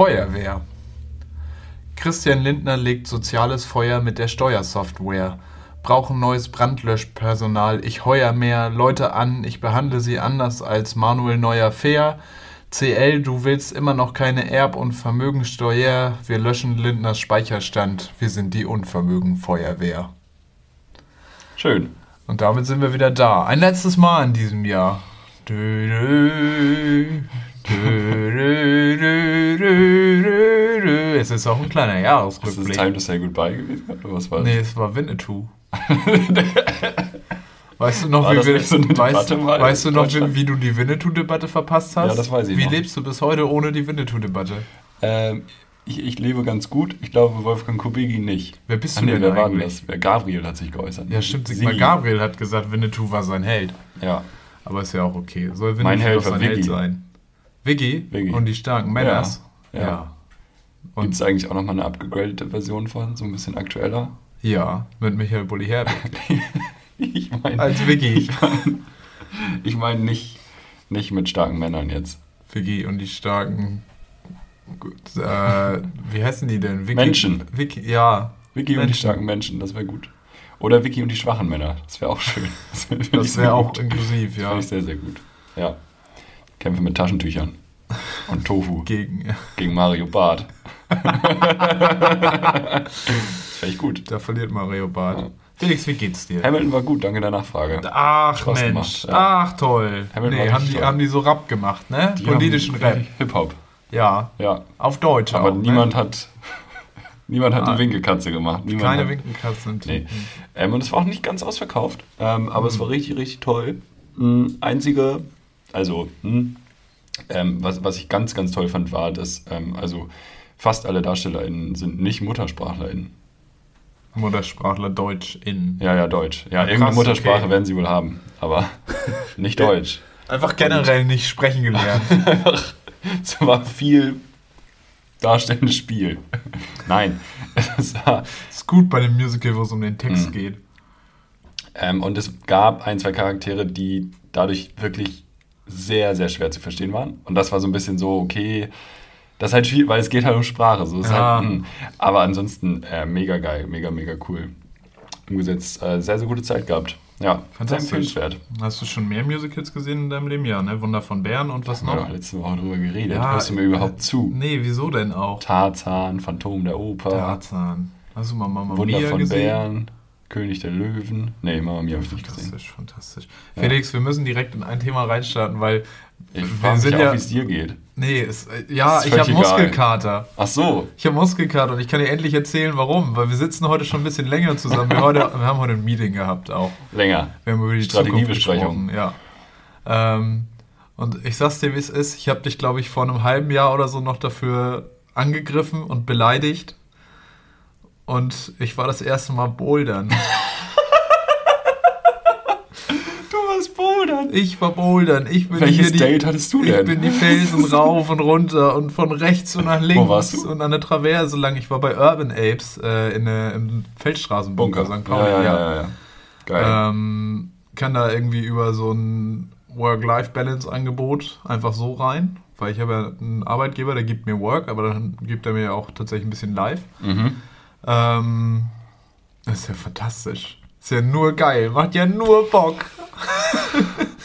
Feuerwehr. Christian Lindner legt soziales Feuer mit der Steuersoftware. Brauchen neues Brandlöschpersonal. Ich heuer mehr Leute an. Ich behandle sie anders als Manuel Neuer Fair. CL, du willst immer noch keine Erb- und Vermögensteuer. Wir löschen Lindners Speicherstand. Wir sind die Unvermögenfeuerwehr. Schön. Und damit sind wir wieder da. Ein letztes Mal in diesem Jahr. Dö, dö, Es ist auch ein kleiner Ist das Jahresrückblick. Time to Say Goodbye gewesen? Oder was war Nee, es war Winnetou. Weißt du noch, War wie, wir, so weißt, weißt du noch, wie, wie du die Winnetou-Debatte verpasst hast? Ja, das weiß ich Wie noch. lebst du bis heute ohne die Winnetou-Debatte? Ähm, ich, ich lebe ganz gut. Ich glaube, Wolfgang Kubicki nicht. Wer bist Ah, du nee, denn wer war eigentlich? das? Wer Gabriel hat sich geäußert. Ja, stimmt. Sie. Sigmar Gabriel hat gesagt, Winnetou war sein Held. Ja. Aber ist ja auch okay. Soll Winnetou Mein Held sein Held sein? Viggi. Und die starken Männers? Ja. Ja. Ja. Und Gibt es eigentlich auch nochmal eine abgegradete Version von? So ein bisschen aktueller? ja, mit Michael Bulli. Ich meine Als Viggi. ich mein nicht, nicht mit starken Männern jetzt. Viggi und die starken. Gut, äh, wie heißen die denn? Viggi, Menschen. Viggi, ja. Vicky und die Menschen. starken Menschen, das wäre gut. Oder Vicky und die schwachen Männer, das wäre auch schön. Das wäre wäre auch inklusiv, ja. Finde ich sehr, sehr gut. Ja. Kämpfe mit Taschentüchern und Tofu Gegen. gegen Mario Barth. das wäre gut. Da verliert Mario Barth. Ja. Felix, wie geht's dir? Hamilton war gut, danke der Nachfrage. Ach Spaß Mensch, gemacht, ja. ach toll. Hamilton nee, haben die, toll. haben die so Rap gemacht, ne? Die Politischen Rap. Hip-Hop, Ja, ja. auf Deutsch Aber auch. niemand ne? hat, niemand hat Ah. die Winkelkatze gemacht. Niemand Keine hat, Winkenkatzen. Nee. Ähm, und es war auch nicht ganz ausverkauft, ähm, aber es war richtig, richtig toll. Mhm, einzige, also, hm, ähm, was, was ich ganz, ganz toll fand, war, dass ähm, also fast alle DarstellerInnen sind nicht MuttersprachlerInnen. Muttersprachler Deutsch in. Ja, ja, Deutsch. Ja, Ah, krass, irgendeine Muttersprache okay. werden sie wohl haben, aber nicht Deutsch. Einfach generell nicht sprechen gelernt. Einfach, es war viel darstellendes Spiel. Nein, es war, ist gut bei dem Musical, wo es um den Text Mhm. geht. Ähm, und es gab ein, zwei Charaktere, die dadurch wirklich sehr, sehr schwer zu verstehen waren. Und das war so ein bisschen so, okay, das ist halt viel, weil es geht halt um Sprache. So, ist Ja. halt. Aber ansonsten äh, mega geil, mega, mega cool. Umgesetzt, äh, sehr, sehr gute Zeit gehabt. Ja, sehr Fantastisch. empfehlenswert. Hast du schon mehr Musicals gesehen in deinem Leben? Ja, ne? Wunder von Bern und was Wir haben noch? letzte Woche drüber geredet. Ja, Hörst du mir äh, überhaupt zu? Nee, wieso denn auch? Tarzan, Phantom der Oper, Tarzan. Hast du mal Mama Wunder Mia von gesehen? Bären, König der Löwen. Nee, Mama Mia habe ich nicht gesehen. Fantastisch, fantastisch. Ja. Felix, wir müssen direkt in ein Thema reinstarten, weil Ich wir sind ja. wie es dir geht. Nee, es, äh, ja, ich habe. Muskelkater. Ach so, Ich habe Muskelkater und ich kann dir endlich erzählen, warum. Weil wir sitzen heute schon ein bisschen länger zusammen. Wir, heute, wir haben heute ein Meeting gehabt auch. länger. Wir haben über die Strategiebesprechung. Ja. Ähm, und ich sag's dir, wie es ist. Ich habe dich, glaube ich, vor einem halben Jahr oder so noch dafür angegriffen und beleidigt. Und ich war das erste Mal bouldern. Du warst bouldern. Ich war bouldern. Ich bin Welches hier die, Date hattest du Ich denn? bin die Felsen rauf und runter und von rechts und nach links warst du? und an der Traverse lang. Ich war bei Urban Apes äh, in der, im Feldstraßenbunker St. Pauli. Ja, ja, ja, ja. Geil. Ähm, kann da irgendwie über so ein Work-Life-Balance-Angebot einfach so rein, weil ich habe ja einen Arbeitgeber, der gibt mir Work, aber dann gibt er mir auch tatsächlich ein bisschen Live. mhm. Ähm, das ist ja fantastisch. Ist ja nur geil, macht ja nur Bock.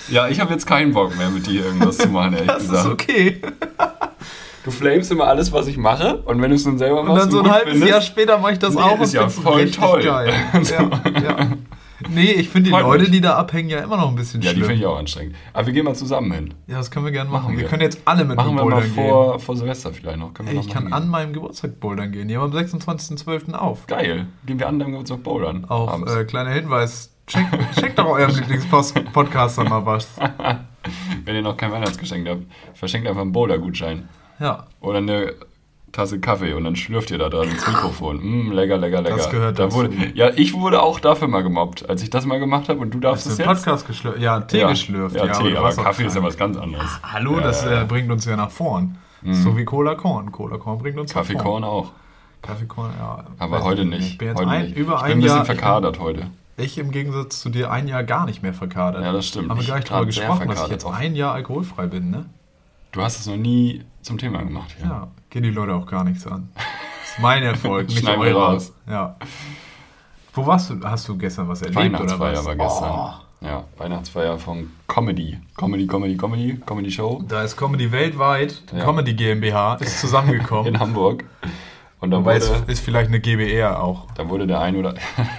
Ja, ich habe jetzt keinen Bock mehr mit dir irgendwas zu machen, ehrlich Das ist gesagt. okay. Du flamest immer alles, was ich mache und wenn du es dann selber Und machst dann so ein halbes findest, Jahr später mache ich das Nee, auch ist ja find's voll toll. geil. Ja, ja. Nee, ich finde die Leute, mich. die da abhängen, ja immer noch ein bisschen Ja, die schlimm. finde ich auch anstrengend. Aber wir gehen mal zusammen hin. Ja, das können wir gerne machen. Machen wir. wir. können jetzt alle mit Machen wir mal vor, vor Silvester vielleicht noch. Gehen. noch Ich kann an hingehen. meinem Geburtstag bouldern gehen. Die haben am 26.12. auf. Geil. Gehen wir an deinem Geburtstag bouldern. Auch äh, kleiner Hinweis. Checkt check doch eurem Lieblingspodcaster mal was. Wenn ihr noch kein Weihnachtsgeschenk habt, verschenkt einfach einen Boulder-Gutschein. Ja, Oder eine Tasse Kaffee und dann schlürft ihr da dran ins Mikrofon. Mm, lecker, lecker, lecker. Das gehört da wurde, Ja, ich wurde auch dafür mal gemobbt. Als ich das mal gemacht habe und du darfst es du jetzt. Podcast geschlürft? Ja, Tee ja. geschlürft. Ja, Tee, du aber Kaffee ist ja krank. was ganz anderes. Hallo, das Ja, ja. äh, bringt uns ja nach vorn. So wie Cola Korn. Cola Korn bringt uns nach vorn. Kaffeekorn auch. Kaffeekorn, ja. Aber heute ich nicht. Ich bin jetzt heute ein, nicht. über ich ein bin ein bisschen Jahr. verkadert heute. Ich im Gegensatz zu dir ein Jahr gar nicht mehr verkadert. Ja, das stimmt. Haben wir Ich drüber sehr gesprochen, dass ich jetzt ein Jahr alkoholfrei bin, ne? Du hast es noch nie zum Thema gemacht. Ja, ja gehen die Leute auch gar nichts an. Das ist mein Erfolg, nicht eurer. raus. Ja. Wo warst du? Hast du gestern was erlebt oder Weihnachtsfeier was? war gestern. Oh, Ja, Weihnachtsfeier von Comedy. Comedy, Comedy, Comedy, Comedy Show da ist Comedy weltweit, die Ja. Comedy GmbH, ist zusammengekommen. in Hamburg. Und da Wobei es wurde, ist vielleicht eine GBR auch. da wurde der ein oder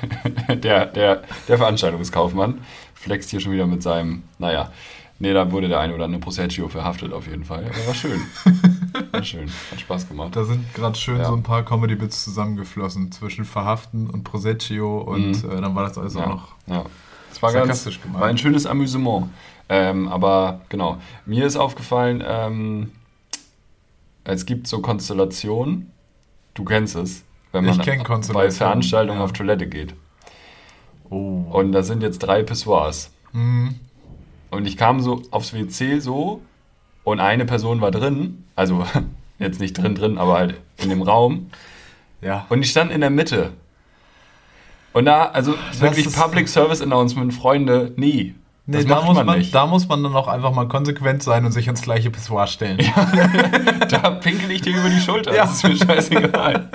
der, der, der Veranstaltungskaufmann flext hier schon wieder mit seinem, naja, nee, da wurde der ein oder andere Proseccio verhaftet auf jeden Fall. Aber war schön. War schön. Hat Spaß gemacht. Da sind gerade schön Ja. so ein paar Comedy-Bits zusammengeflossen zwischen Verhaften und Proseccio und Mhm. äh, dann war das alles auch Ja, noch. ja. Das war ganz, sarkastisch gemeint. war ein schönes Amüsement. Ähm, aber genau, mir ist aufgefallen, ähm, es gibt so Konstellationen, du kennst es, wenn Ich man bei Veranstaltungen ja. auf Toilette geht. Oh. Und da sind jetzt drei Pissoirs. Mhm. Und ich kam so aufs WC so und eine Person war drin, also jetzt nicht drin drin, aber halt in dem Raum. Ja. Und ich stand in der Mitte. Und da, also wirklich ist- Public Service Announcement, Freunde, nie. Nee, das da, muss man man, nicht. da muss man dann auch einfach mal konsequent sein und sich ans gleiche Pissoir stellen. Da pinkel ich dir über die Schulter. Ja. Das ist mir scheißegal.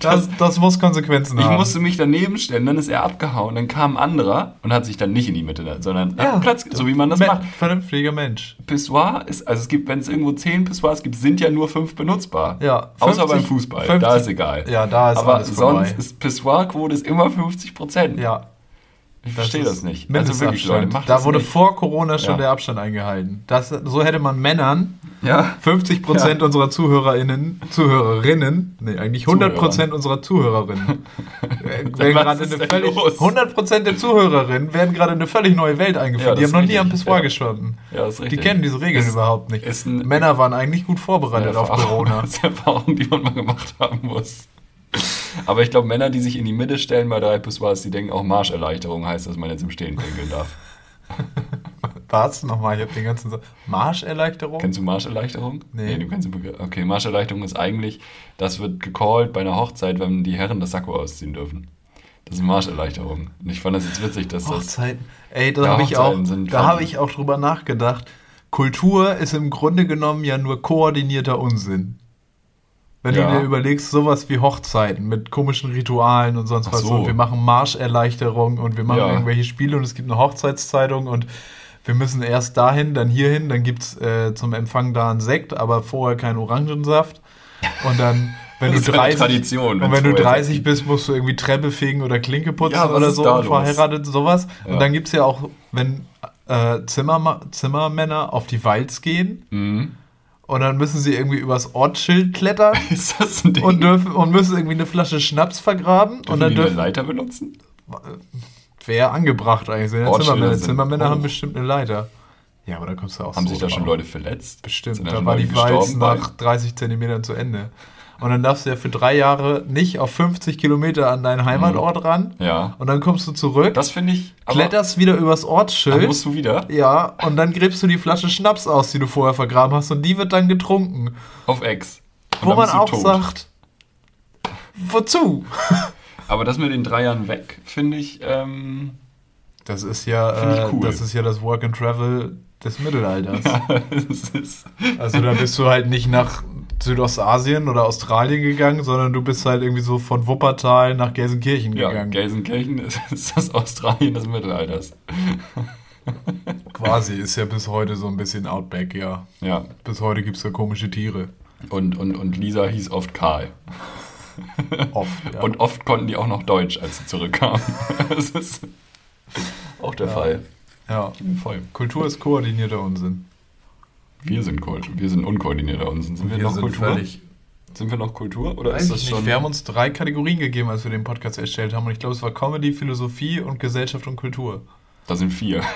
Das, das muss Konsequenzen Ich haben. musste mich daneben stellen, dann ist er abgehauen. Dann kam ein anderer und hat sich dann nicht in die Mitte, sondern Ja. Platz, so wie man das Me- macht. Vernünftiger Mensch. Pissoir ist, also es gibt, wenn es irgendwo zehn Pissoirs gibt, sind ja nur fünf benutzbar. Ja, Außer 50 beim Fußball, 50 da ist egal. Ja, da ist Aber sonst ist Pissoir-Quote ist immer 50 Prozent. Ja, ich verstehe das nicht. Also wirklich, Leute, macht da das wurde nicht. vor Corona schon Ja. der Abstand eingehalten. Das, so hätte man Männern Ja. 50 Prozent Ja. unserer ZuhörerInnen, Zuhörerinnen, nee, eigentlich 100 Prozent unserer Zuhörerinnen, werden gerade ist in eine völlig, los? 100 Prozent der Zuhörerinnen werden gerade in eine völlig neue Welt eingeführt. Die das haben noch ist nie am. Pissoir Ja. gestanden. Ja, ist Die richtig. kennen diese Regeln Ist- überhaupt nicht. ist Männer waren eigentlich gut vorbereitet auf Corona. Das ist Erfahrung, die man mal gemacht haben muss. Aber ich glaube, Männer, die sich in die Mitte stellen bei drei Pissoirs, die denken auch Marscherleichterung heißt, dass man jetzt im Stehen pinkeln darf. Was? Nochmal, ich habe den ganzen... Sa- Marscherleichterung? Kennst du Marscherleichterung? Nee. du kennst den Begriff. Okay, Marscherleichterung ist eigentlich, das wird gecallt bei einer Hochzeit, wenn die Herren das Sakko ausziehen dürfen. Das ist Marscherleichterung. Und ich fand das jetzt witzig, dass das. Hochzeiten. Ey, da habe ich auch, da habe ich auch drüber nachgedacht. Kultur ist im Grunde genommen ja nur koordinierter Unsinn. Wenn Ja. du dir überlegst, sowas wie Hochzeiten mit komischen Ritualen und sonst Ach was. so. Und wir machen Marscherleichterung und wir machen Ja. irgendwelche Spiele und es gibt eine Hochzeitszeitung und wir müssen erst dahin, dann hierhin, dann gibt es äh, zum Empfang da einen Sekt, aber vorher keinen Orangensaft. Und dann, wenn du Das ist eine 30, Tradition, und wenn du vorher 30 Sekt bist, musst du irgendwie Treppe fegen oder Klinke putzen Ja, oder so, los? verheiratet, sowas. Und dann gibt es ja auch, wenn äh, Zimmerma Zimmermänner auf die Walz gehen Mhm. Und dann müssen sie irgendwie übers Ortsschild klettern Ist das ein Ding? und, dürfen, und müssen irgendwie eine Flasche Schnaps vergraben Dürfen und dann die eine dürfen Leiter benutzen? wäre angebracht eigentlich. Sind ja Ortsschilder Zimmermänner, sind Zimmermänner haben bestimmt eine Leiter. Ja, aber da kommst du auch Haben so sich da schon drauf. Leute verletzt? Bestimmt, Sind da schon war Leute die Walz gestorben bei? nach 30 Zentimetern zu Ende. Und dann darfst du ja für drei Jahre nicht auf 50 Kilometer an deinen Heimatort ran. Ja. Und dann kommst du zurück, Das finde ich. kletterst wieder übers Dann Ortsschild. musst du wieder Ja, und dann gräbst du die Flasche Schnaps aus, die du vorher vergraben hast, und die wird dann getrunken. auf Ex. Und Wo dann man auch tot. sagt, wozu? Aber das mit den drei Jahren weg, finde ich. Ähm, Das ist ja, äh, cool. das ist ja das Work and Travel des Mittelalters. ist, Also da bist du halt nicht nach Südostasien oder Australien gegangen, sondern du bist halt irgendwie so von Wuppertal nach Gelsenkirchen ja, gegangen. Gelsenkirchen ist, ist das Australien des Mittelalters. Quasi ist ja bis heute so ein bisschen Outback, ja. Ja. Bis heute gibt es ja komische Tiere. Und, und, und Lisa hieß oft Karl. Oft, ja. Und oft konnten die auch noch Deutsch, als sie zurückkamen. das ist auch der Ja. Fall. ja. Voll. Kultur ist koordinierter Unsinn. Wir sind, Kult- wir sind unkoordinierter Unsinn. Sind wir, Wir noch sind Kultur? völlig- Sind wir noch Kultur? Oder Weiß ist das nicht. schon. Wir haben uns drei Kategorien gegeben, als wir den Podcast erstellt haben. Und ich glaube, es war Comedy, Philosophie und Gesellschaft und Kultur. Da sind vier.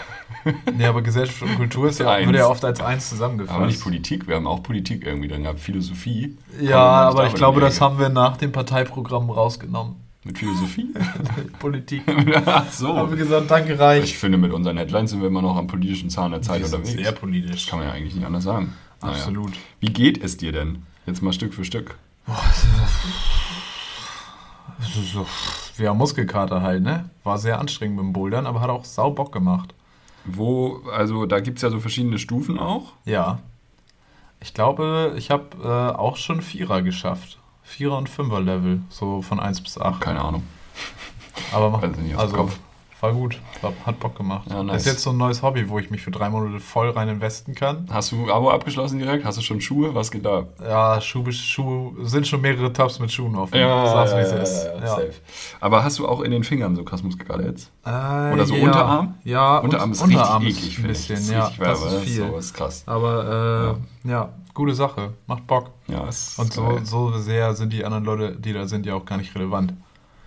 Nee, aber Gesellschaft und Kultur ist ja, Eins. wird ja oft als eins zusammengefasst. Aber nicht Politik, wir haben auch Politik irgendwie drin gehabt. Philosophie. Ja, aber ich glaube, das haben wir nach dem Parteiprogramm rausgenommen. Mit Philosophie? Politik. Ach Haben so. wir gesagt, danke, reich. Ich finde, mit unseren Headlines sind wir immer noch am politischen Zahn der Zeit unterwegs. sehr politisch. Das kann man ja eigentlich nicht anders sagen. Naja. Absolut. Wie geht es dir denn? Jetzt mal Stück für Stück. Das ist so, ja, Muskelkater halt, ne? War sehr anstrengend mit dem Bouldern, aber hat auch sau Bock gemacht. Wo, also da gibt es ja so verschiedene Stufen auch. Ja. Ich glaube, ich habe äh, auch schon Vierer geschafft. Vierer- und Fünfer-Level, so von 1 bis 8. Keine Ahnung. Aber dem also, Kopf. war gut. War, hat Bock gemacht. Ja, nice. Ist jetzt so ein neues Hobby, wo ich mich für drei Monate voll rein investen kann. Hast du Abo abgeschlossen direkt? Hast du schon Schuhe? Was geht da? Ja, Schuhe, Schuhe sind schon mehrere Tabs mit Schuhen offen. Sag's, wie es ist. Ja. safe. Aber hast du auch in den Fingern so krass Muskelkater jetzt? Äh, Oder so ja. Unterarm? Ja, Unterarm ist Unterarm richtig ist eklig, ein ich. bisschen, Das ist ja, das ist viel. So ist krass. Aber äh, ja. Gute Sache. Macht Bock. Ja, ist Und so, so sehr sind die anderen Leute, die da sind, ja auch gar nicht relevant.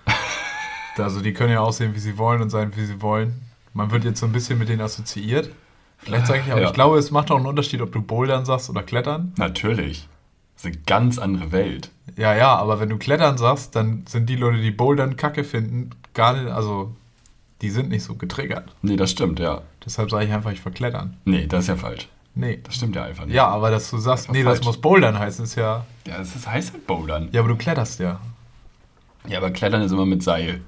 also die können ja aussehen, wie sie wollen und sein, wie sie wollen. Man wird jetzt so ein bisschen mit denen assoziiert. Vielleicht sage ich aber, Ja. ich glaube, es macht auch einen Unterschied, ob du Bouldern sagst oder Klettern. Natürlich. Das ist eine ganz andere Welt. Ja, ja, aber wenn du Klettern sagst, dann sind die Leute, die Bouldern kacke finden, gar nicht, also die sind nicht so getriggert. Nee, das stimmt, ja. Deshalb sage ich einfach, ich verklettern. Nee, das ist ja falsch. Nee. Das stimmt ja einfach nicht. Ja, aber dass du sagst, Einfach nee, das falsch. muss Bouldern heißen, ist ja. Ja, das ist, heißt halt Bouldern. Ja, aber du kletterst ja. Ja, aber Klettern ist immer mit Seil.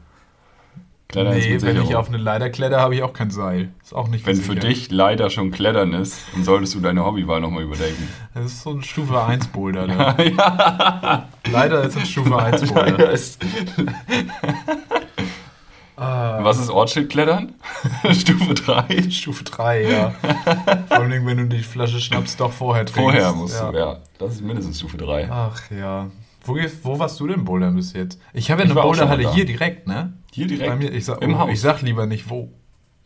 Klettern ist nee, mit wenn ich auf eine Leiter kletter, habe ich auch kein Seil. Ist auch nicht Wenn für dich leider schon Klettern ist, dann solltest du deine Hobbywahl nochmal überdenken. Das ist so ein Stufe 1 Boulder. Ne? Leider ist es Stufe 1 Boulder. Ist, Ah, was ist Ortsschild-Klettern? Stufe 3. Stufe 3, ja. Vor allem, wenn du die Flasche Schnaps doch vorher trinkst. Vorher musst ja. du, ja. Das ist mindestens Stufe 3. Ach ja. Wo, wo warst du denn bouldern bis jetzt? Ich habe ja Ich eine Boulderhalle hier direkt, ne? Hier direkt? Bei mir, ich sag, Im oh, Haus? ich sag lieber nicht wo.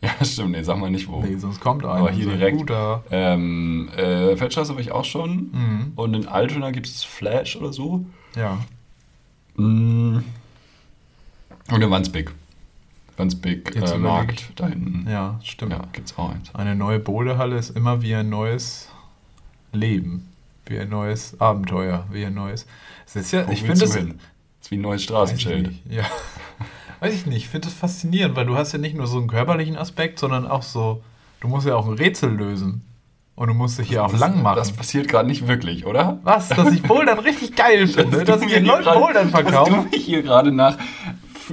Ja, stimmt. Nee, sag mal nicht wo. Nee, sonst kommt einer. Aber hier direkt. Guter. Ähm, äh, Feldstraße war ich auch schon. Mhm. Und in Altona gibt es Flash oder so. Ja. Mm. Und in Wandsbek. Wandsbek Jetzt äh, Markt, da hinten. Ja, stimmt. Ja, gibt's auch eins. Eine neue Boulderhalle ist immer wie ein neues Leben. Wie ein neues Abenteuer. Wie ein neues. Es ist ja, Wo ich finde? Das ist wie ein neues ich Straßenschild. Ja. Weiß ich nicht. Ich finde das faszinierend, weil du hast ja nicht nur so einen körperlichen Aspekt, sondern auch so, du musst ja auch ein Rätsel lösen. Und du musst dich ja auch Das- lang machen. Das passiert gerade nicht wirklich, oder? Was? Dass ich Bouldern richtig geil finde, dass, ich du den Leuten Bouldern Dass verkaufe. du mich hier gerade nach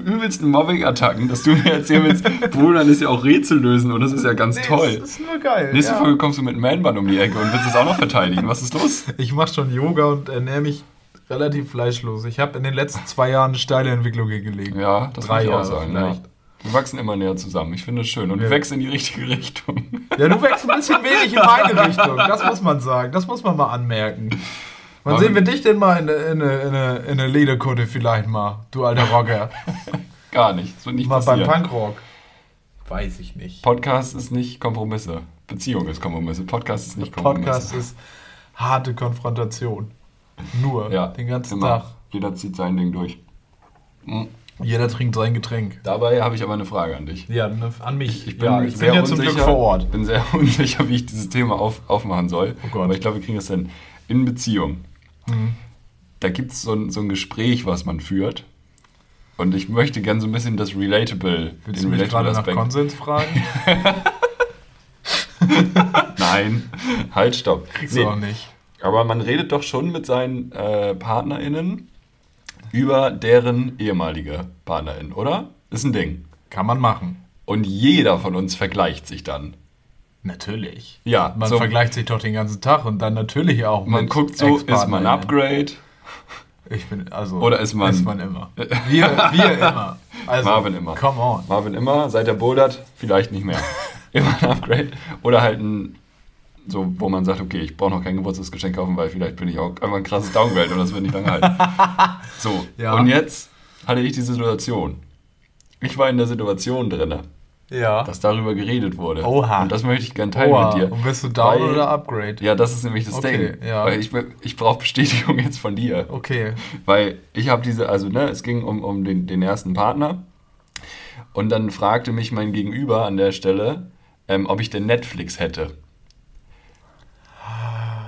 übelsten Mobbing-Attacken, dass du mir erzählen willst, Bouldern ist ja auch Rätsel lösen und das ist ja ganz toll. Das ist nur geil. Nächste ja. Folge kommst du mit einem Man-Bun um die Ecke und willst es auch noch verteidigen. Was ist los? Ich mache schon Yoga und ernähre mich relativ fleischlos. Ich habe in den letzten zwei Jahren eine steile Entwicklung hingelegt. Ja, das Drei muss ich sagen. Ja. Wir wachsen immer näher zusammen. Ich finde es schön. Und Ja. du wächst in die richtige Richtung. Ja, du wächst ein bisschen wenig in meine Richtung. Das muss man sagen. Das muss man mal anmerken. Wann sehen wir dich denn mal in eine in eine- in eine- in eine Lederkutte vielleicht mal, du alter Rocker? Gar nicht. Das wird nicht mal beim passieren. Punkrock. Weiß ich nicht. Podcast ist nicht Kompromisse. Beziehung ist Kompromisse. Podcast ist nicht Kompromisse. Podcast ist harte Konfrontation. Nur. ja, Den ganzen immer. Tag. Jeder zieht sein Ding durch. Mhm. Jeder trinkt sein Getränk. Dabei habe ich aber eine Frage an dich. Ja, ne, an mich. Ich bin ja, ich sehr bin ja zum unsicher, Glück vor Ort. bin sehr unsicher, wie ich dieses Thema auf, aufmachen soll. Oh Gott. Aber ich glaube, wir kriegen das hin. In Beziehung. Mhm. Da gibt es so ein, so ein Gespräch, was man führt. Und ich möchte gerne so ein bisschen das Relatable, Willst du mich gerade nach Konsens fragen? Nein, halt, stopp. Kriegst Nee, du auch nicht. Aber man redet doch schon mit seinen äh, PartnerInnen über deren ehemalige PartnerInnen, oder? Ist ein Ding. Kann man machen. Und jeder von uns vergleicht sich dann. Natürlich. Ja, Man so- vergleicht sich doch den ganzen Tag und dann natürlich auch Man guckt so, ist man. Upgrade? Ich bin, also. Oder ist man- Ist man immer. Wir, wir immer. Also, Marvin immer. Come on. Marvin immer, seit er bouldert, vielleicht nicht mehr. Immer ein Upgrade. Oder halt ein, so, wo man sagt, okay, ich brauche noch kein Geburtstagsgeschenk kaufen, weil vielleicht bin ich auch einfach ein krasses Downgrade und das wird nicht lange halten. So, Ja. und jetzt hatte ich die Situation. Ich war in der Situation drin, Ja. dass darüber geredet wurde. Oha. Und das möchte ich gerne teilen Oha. mit dir. Und bist du down Weil- oder Upgrade? Ja, das ist nämlich das Okay, Ding. ja. Weil ich, ich brauche Bestätigung jetzt von dir. Okay. Weil ich habe diese, also ne, es ging um, um den, den ersten Partner. Und dann fragte mich mein Gegenüber an der Stelle, ähm, ob ich denn Netflix hätte.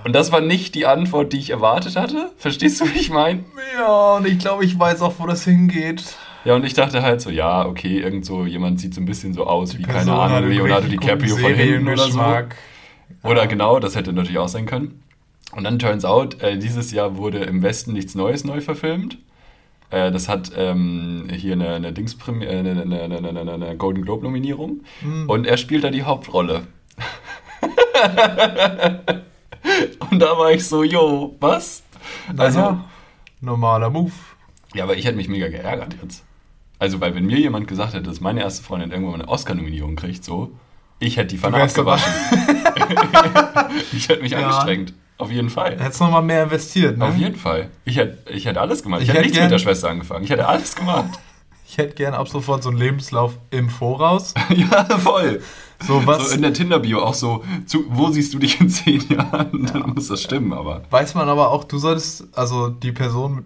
Und das war nicht die Antwort, die ich erwartet hatte. Verstehst du, wie ich meine? Ja, und ich glaube, ich weiß auch, wo das hingeht. Ja, und ich dachte halt so, ja, okay, irgend so, jemand sieht so ein bisschen so aus wie, keine Person hat Ahnung, Leonardo DiCaprio von hinten oder so. Oder genau, das hätte natürlich auch sein können. Und dann turns out, äh, dieses Jahr wurde im Westen nichts Neues neu verfilmt. Äh, das hat ähm, hier eine, eine, Dingspremi- äh, eine, eine, eine, eine, Golden Globe-Nominierung. Hm. Und er spielt da die Hauptrolle. Und da war ich so, yo, was? Also, Naja, normaler Move. ja, aber ich hätte mich mega geärgert jetzt. Also, weil wenn mir jemand gesagt hätte, dass meine erste Freundin irgendwann mal eine Oscar-Nominierung kriegt, so, ich hätte die Pfanne abgewaschen. ich hätte mich Ja. angestrengt. Auf jeden Fall. Hättest noch mal mehr investiert, ne? Auf jeden Fall. Ich hätte, ich hätte alles gemacht. Ich, Ich hätte hätte nichts gern- mit der Schwester angefangen. Ich hätte alles gemacht. Ich hätte gern ab sofort so einen Lebenslauf im Voraus. ja, voll. So was So in der Tinder-Bio auch so, zu, wo siehst du dich in zehn Jahren? Dann muss das stimmen, aber. weiß man aber auch, du solltest, also die Person,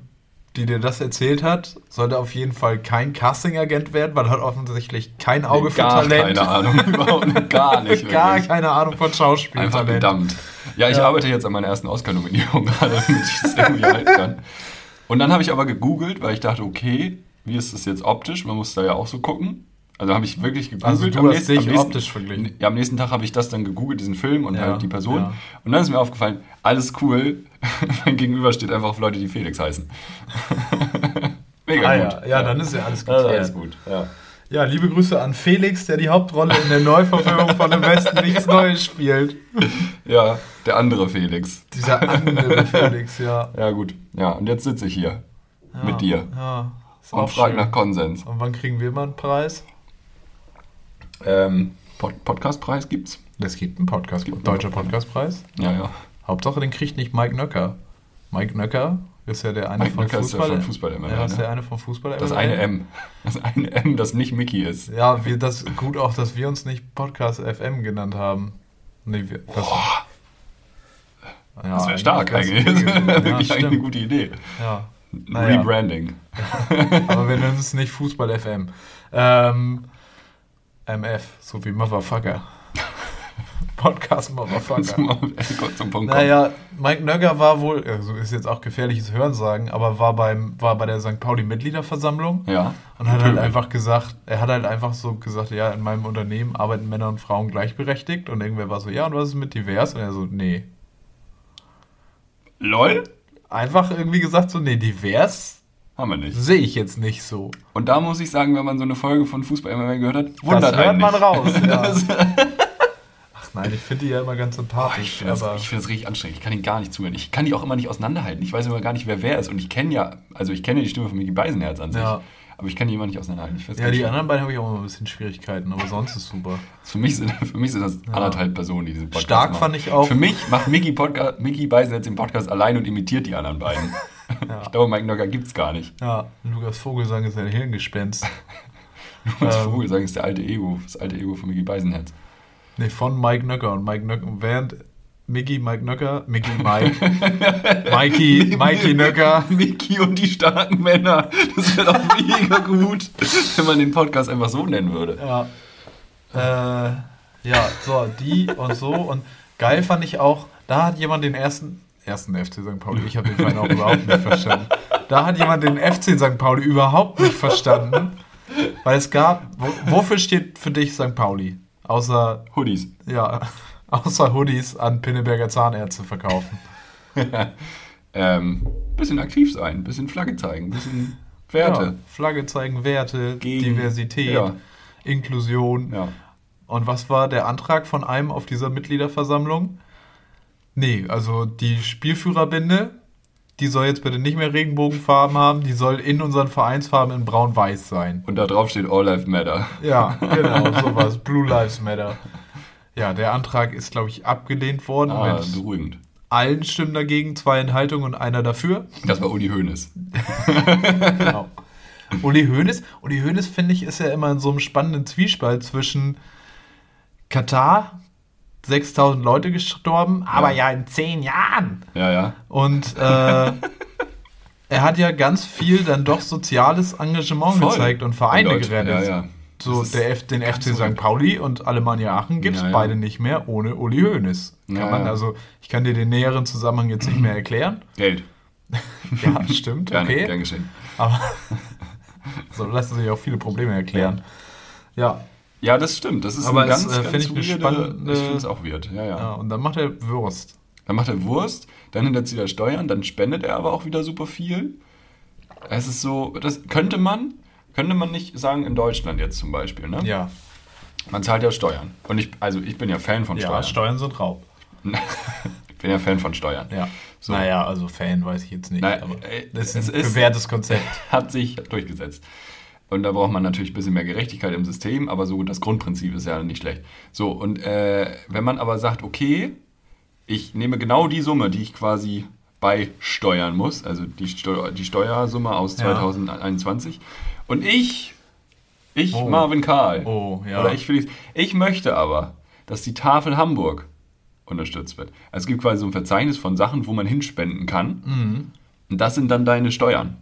die dir das erzählt hat, sollte auf jeden Fall kein Casting-Agent werden, weil er hat offensichtlich kein Auge für gar Talent. keine Ahnung. Überhaupt gar nicht. Gar wirklich. keine Ahnung von Einfach Schauspieltalent. verdammt. Ja, ich Ja. arbeite jetzt an meiner ersten Oscar-Nominierung gerade, damit ich das irgendwie halten kann. Und dann habe ich aber gegoogelt, weil ich dachte, okay, wie ist das jetzt optisch? Man muss da ja auch so gucken. Also habe ich wirklich gegoogelt. Also du Am hast nächsten- dich am nächsten- optisch verglichen. Ja, am nächsten Tag habe ich das dann gegoogelt, diesen Film und Ja, halt die Person. ja. Und dann ist mir aufgefallen, alles cool. mein Gegenüber steht einfach auf Leute, die Felix heißen. Mega Ah gut. ja, ja, dann ist ja alles Ja, geklärt. alles gut. Ja. Ja, liebe Grüße an Felix, der die Hauptrolle in der Neuverfilmung von dem Westen nichts Neues spielt. ja, der andere Felix. Dieser andere Felix, ja. Ja, gut. Ja, und jetzt sitze ich hier ja mit dir Ja, ist und frage nach Konsens. Und wann kriegen wir mal einen Preis? Ähm, Pod Podcastpreis gibt's? Es gibt einen Podcast, gibt einen deutscher Podcast. Podcastpreis. Ja, ja. Hauptsache, den kriegt nicht Mike Nöcker. Mike Nöcker ist ja der eine Mike von Nöcker ist ja Fußball. von Fußball Ja, ist ne? der eine von Fußball Das MML. eine M. Das eine M, das nicht Mickey ist. Ja, wir, das gut auch, dass wir uns nicht Podcast FM genannt haben. Nee, wir, das, ja, Das wäre stark eigentlich. Das wäre Ja, wirklich eigentlich eine gute Idee. Ja. Naja. Rebranding. Aber wir nennen es nicht Fußball FM. Ähm, MF, so wie Motherfucker. Podcast Motherfucker. Naja, Mike Nögger war wohl, also ist jetzt auch gefährliches Hörensagen, aber war, beim, war bei der St. Pauli-Mitgliederversammlung Ja. und hat halt einfach gesagt, er hat halt einfach so gesagt, ja, in meinem Unternehmen arbeiten Männer und Frauen gleichberechtigt und irgendwer war so, ja, und was ist mit divers? Und er so, nee. LOL? Einfach irgendwie gesagt so, nee, divers Haben wir nicht. sehe ich jetzt nicht so. Und da muss ich sagen, wenn man so eine Folge von Fußball MML gehört hat, wundert das hört man nicht. raus, ja. Ach nein, ich finde die ja immer ganz sympathisch. ich finde das, find das richtig anstrengend. Ich kann ihn gar nicht zuhören. Ich kann die auch immer nicht auseinanderhalten. Ich weiß immer gar nicht, wer wer ist. Und ich kenne ja, also ich kenne ja die Stimme von Mickey Beisenherz an sich. Ja. Aber ich kann die immer nicht auseinanderhalten. Ja, die schlimm. anderen beiden habe ich auch immer ein bisschen Schwierigkeiten, aber sonst ist super. Für mich sind, für mich sind das anderthalb Personen, die diesen Podcast Stark machen. fand ich auch- Für mich macht Mickey, Podcast, Mickey Beisenherz den Podcast allein und imitiert die anderen beiden. Ja. Ich glaube, Mike Nocker gibt's gar nicht. Ja, Lukas Vogelsang ist ein Hirngespenst. Als Ähm. Vogel sagen, ist der alte Ego, das alte Ego von Mickey Beisenherz. Nee, von Mike Nöcker. Und Mike Nöcker, während Mickey, Mike Nöcker, Mickey, Mike, Mikey, Mikey Nöcker. Mickey und die starken Männer. Das wäre doch mega gut, wenn man den Podcast einfach so nennen würde. Ja. Äh, ja, so, die und so. Und geil fand ich auch, da hat jemand den ersten, ersten FC St. Pauli, ich habe den Verein auch überhaupt nicht verstanden. Da hat jemand den FC St. Pauli überhaupt nicht verstanden. Weil es gab, wo, wofür steht für dich St. Pauli? Außer, Hoodies. ja, außer Hoodies an Pinneberger Zahnärzte verkaufen. Ähm, bisschen aktiv sein, bisschen Flagge zeigen, bisschen Werte. Ja, Flagge zeigen Werte, Gegen- Diversität, Ja. Inklusion. Ja. Und was war der Antrag von einem auf dieser Mitgliederversammlung? Nee, also die Spielführerbinde, die soll jetzt bitte nicht mehr Regenbogenfarben haben, die soll in unseren Vereinsfarben in braun-weiß sein. Und da drauf steht All Life Matter. Ja, genau, sowas. Blue Lives Matter. Ja, der Antrag ist, glaube ich, abgelehnt worden Ah, mit beruhigend. allen Stimmen dagegen, zwei Enthaltungen und einer dafür. Das war Uli Hoeneß. Genau. Uli Hoeneß, Uli Hoeneß, finde ich, ist ja immer in so einem spannenden Zwiespalt zwischen Katar, 6000 Leute gestorben, aber ja in 10 Jahren. Ja, ja. Und äh, er hat ja ganz viel dann doch soziales Engagement Voll. gezeigt und Vereine In Deutsch- gerettet. Ja, ja. So, der F, den FC St. Pauli und Alemannia Aachen gibt es Ja, ja. beide nicht mehr ohne Uli Hoeneß. Kann Ja, man, ja. also, ich kann dir den näheren Zusammenhang jetzt nicht mehr erklären. Geld. Ja, stimmt, Gerne, okay. gern geschehen. Aber so lassen sich auch viele Probleme erklären. Ja. Ja, das stimmt. Das ist Aber ein es, ganz, äh, ganz ich weirde- spannende- Ich finde es auch weird. Ja, ja. ja. Und dann macht er Würst. Dann macht er Wurst, dann hinterzieht er Steuern, dann spendet er aber auch wieder super viel. Es ist so, das könnte man, könnte man nicht sagen in Deutschland jetzt zum Beispiel, ne? Ja. Man zahlt ja Steuern. Und ich, also ich bin ja Fan von Ja, Steuern. Steuern sind Raub. bin ja Fan von Steuern. Ja. So. Naja, also Fan weiß ich jetzt nicht. Naja, aber äh, das es ist ein bewährtes Konzept. Hat sich durchgesetzt. Und da braucht man natürlich ein bisschen mehr Gerechtigkeit im System, aber so das Grundprinzip ist ja nicht schlecht. So, und äh, wenn man aber sagt, okay, ich nehme genau die Summe, die ich quasi beisteuern muss, also die, Steu die Steuersumme aus Ja. 2021, und ich, ich, Oh. Marvin Karl, Oh, ja. oder ich Felix, ich möchte aber, dass die Tafel Hamburg unterstützt wird. Also es gibt quasi so ein Verzeichnis von Sachen, wo man hinspenden kann. Mhm. Und das sind dann deine Steuern.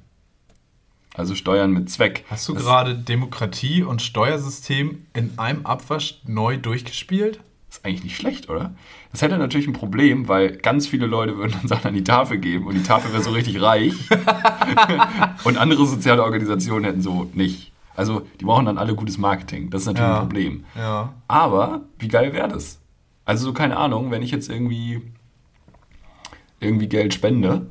Also Steuern mit Zweck. Hast du das gerade Demokratie und Steuersystem in einem Abwasch neu durchgespielt? ist eigentlich nicht schlecht, oder? Das hätte natürlich ein Problem, weil ganz viele Leute würden dann Sachen an die Tafel geben und die Tafel wäre so richtig reich. und andere soziale Organisationen hätten so nicht. Also die brauchen dann alle gutes Marketing. Das ist natürlich Ja. ein Problem. Ja. Aber wie geil wäre das? Also so keine Ahnung, wenn ich jetzt irgendwie irgendwie Geld spende.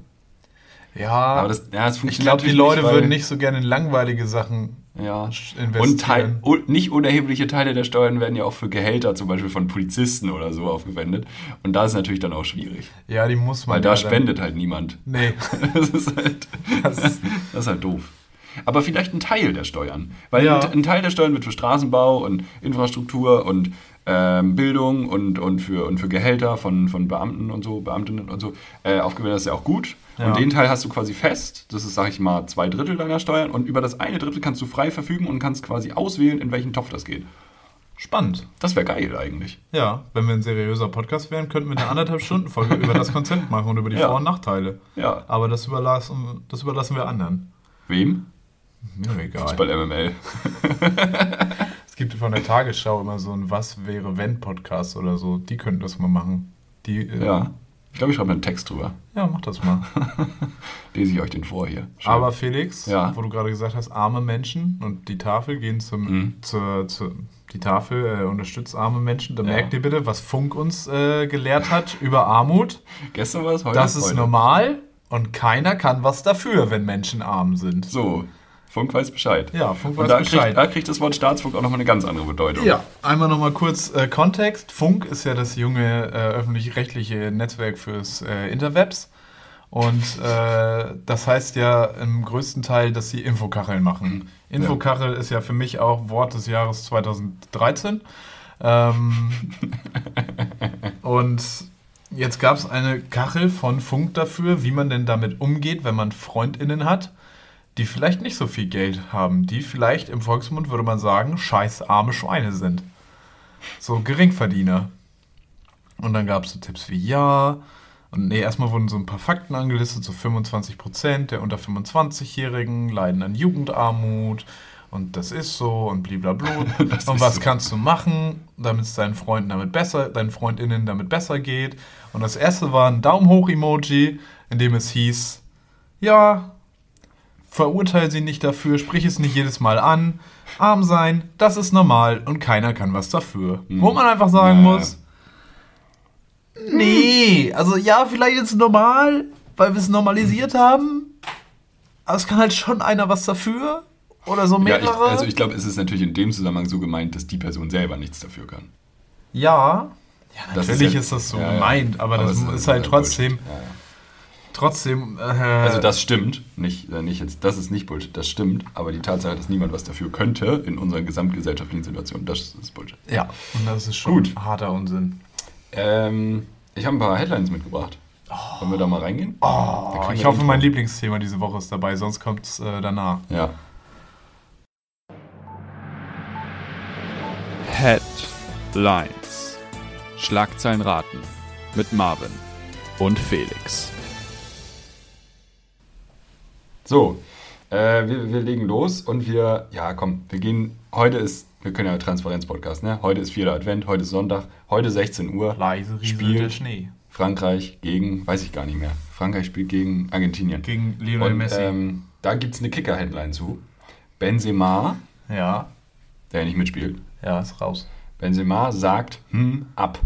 Ja, Aber das, ja, das ich funktioniert glaube, die Leute nicht, würden nicht so gerne in langweilige Sachen Ja. investieren. Und Teil, nicht unerhebliche Teile der Steuern werden ja auch für Gehälter zum Beispiel von Polizisten oder so aufgewendet. Und da ist natürlich dann auch schwierig. ja, die muss man Weil da ja dann- spendet halt niemand. Nee. Das ist halt, Das ist- das ist halt doof. Aber vielleicht ein Teil der Steuern. Weil Ja. ein, ein Teil der Steuern wird für Straßenbau und Infrastruktur und ähm, Bildung und, und, für, und für Gehälter von, von Beamten und so, Beamtinnen und so äh, aufgewendet. Das ist ja auch gut. Ja. Und den Teil hast du quasi fest. Das ist, sag ich mal, zwei Drittel deiner Steuern. Und über das eine Drittel kannst du frei verfügen und kannst quasi auswählen, in welchen Topf das geht. Spannend. Das wäre geil eigentlich. Ja, wenn wir ein seriöser Podcast wären, könnten wir eine anderthalb Stunden Folge über das Konzept machen und über die Ja. Vor- und Nachteile. Ja. Aber das überlassen, das überlassen wir anderen. Wem? Mir egal. Fußball MML. Es gibt von der Tagesschau immer so ein Was wäre wenn Podcast oder so. Die könnten das mal machen. Die, äh, Ja. Ich glaube, ich schreibe einen Text drüber. ja, mach das mal. Lese ich euch den vor hier. Schön. Aber Felix, Ja. wo du gerade gesagt hast, arme Menschen und die Tafel gehen zum, Mhm. zur, zur, die Tafel äh, unterstützt arme Menschen. Da Ja. merkt ihr bitte, was Funk uns äh, gelehrt hat über Armut. Gestern war es heute. Das ist heute. normal und keiner kann was dafür, wenn Menschen arm sind. So, Funk weiß Bescheid. Ja, Funk Und weiß da Bescheid. Kriegt, da kriegt das Wort Staatsfunk auch nochmal eine ganz andere Bedeutung. Ja, einmal nochmal kurz äh, Kontext. Funk ist ja das junge äh, öffentlich-rechtliche Netzwerk fürs äh, Interwebs. Und äh, das heißt ja im größten Teil, dass sie Infokacheln machen. Infokachel ist ja für mich auch Wort des Jahres 2013. Ähm, und jetzt gab es eine Kachel von Funk dafür, wie man denn damit umgeht, wenn man FreundInnen hat, die vielleicht nicht so viel Geld haben, die vielleicht im Volksmund würde man sagen, scheiß arme Schweine sind. So Geringverdiener. Und dann gab es so Tipps wie ja. Und nee, erstmal wurden so ein paar Fakten angelistet, so 25% der unter 25-Jährigen leiden an Jugendarmut und das ist so und blablabla. Und was so. kannst du machen, damit es deinen Freunden damit besser, deinen FreundInnen damit besser geht. Und das erste war ein Daumen hoch Emoji, in dem es hieß, ja, verurteile sie nicht dafür, sprich es nicht jedes Mal an. Arm sein, das ist normal und keiner kann was dafür. Wo man einfach sagen Naja. muss, nee, also ja, vielleicht ist es normal, weil wir es normalisiert haben, aber es kann halt schon einer was dafür oder so Ja, mehrere. ich, also ich glaube, es ist natürlich in dem Zusammenhang so gemeint, dass die Person selber nichts dafür kann. ja, ja, Das natürlich ja- ist, das so ja, ja. gemeint, aber, das es ist, halt trotzdem, Bullshit. Ja, ja. Trotzdem, äh, Also das stimmt, nicht, äh, nicht jetzt, das ist nicht Bullshit, das stimmt, aber die Tatsache, dass niemand was dafür könnte in unserer gesamtgesellschaftlichen Situation, das ist Bullshit. ja, und das ist schon Gut. harter Unsinn. Ähm, ich habe ein paar Headlines mitgebracht. Wollen wir da mal reingehen? Oh, ich hoffe, mein. Lieblingsthema diese Woche ist dabei, sonst kommt es äh, danach. Ja. Headlines. Schlagzeilen raten mit Marvin und Felix. So, äh, wir, wir legen los und wir, ja komm, wir gehen, heute ist, wir können ja Transparenz-Podcast, ne? Heute ist vierter Advent, heute ist Sonntag, heute 16 Uhr. Leise rieselt Spiel. der Schnee. Frankreich gegen, weiß ich gar nicht mehr. Frankreich spielt gegen Argentinien. Gegen Lionel und, Messi. Ähm, da gibt es eine Kicker-Headline zu. Benzema, ja, der nicht mitspielt, ja, ist raus. Benzema sagt, hm, ab.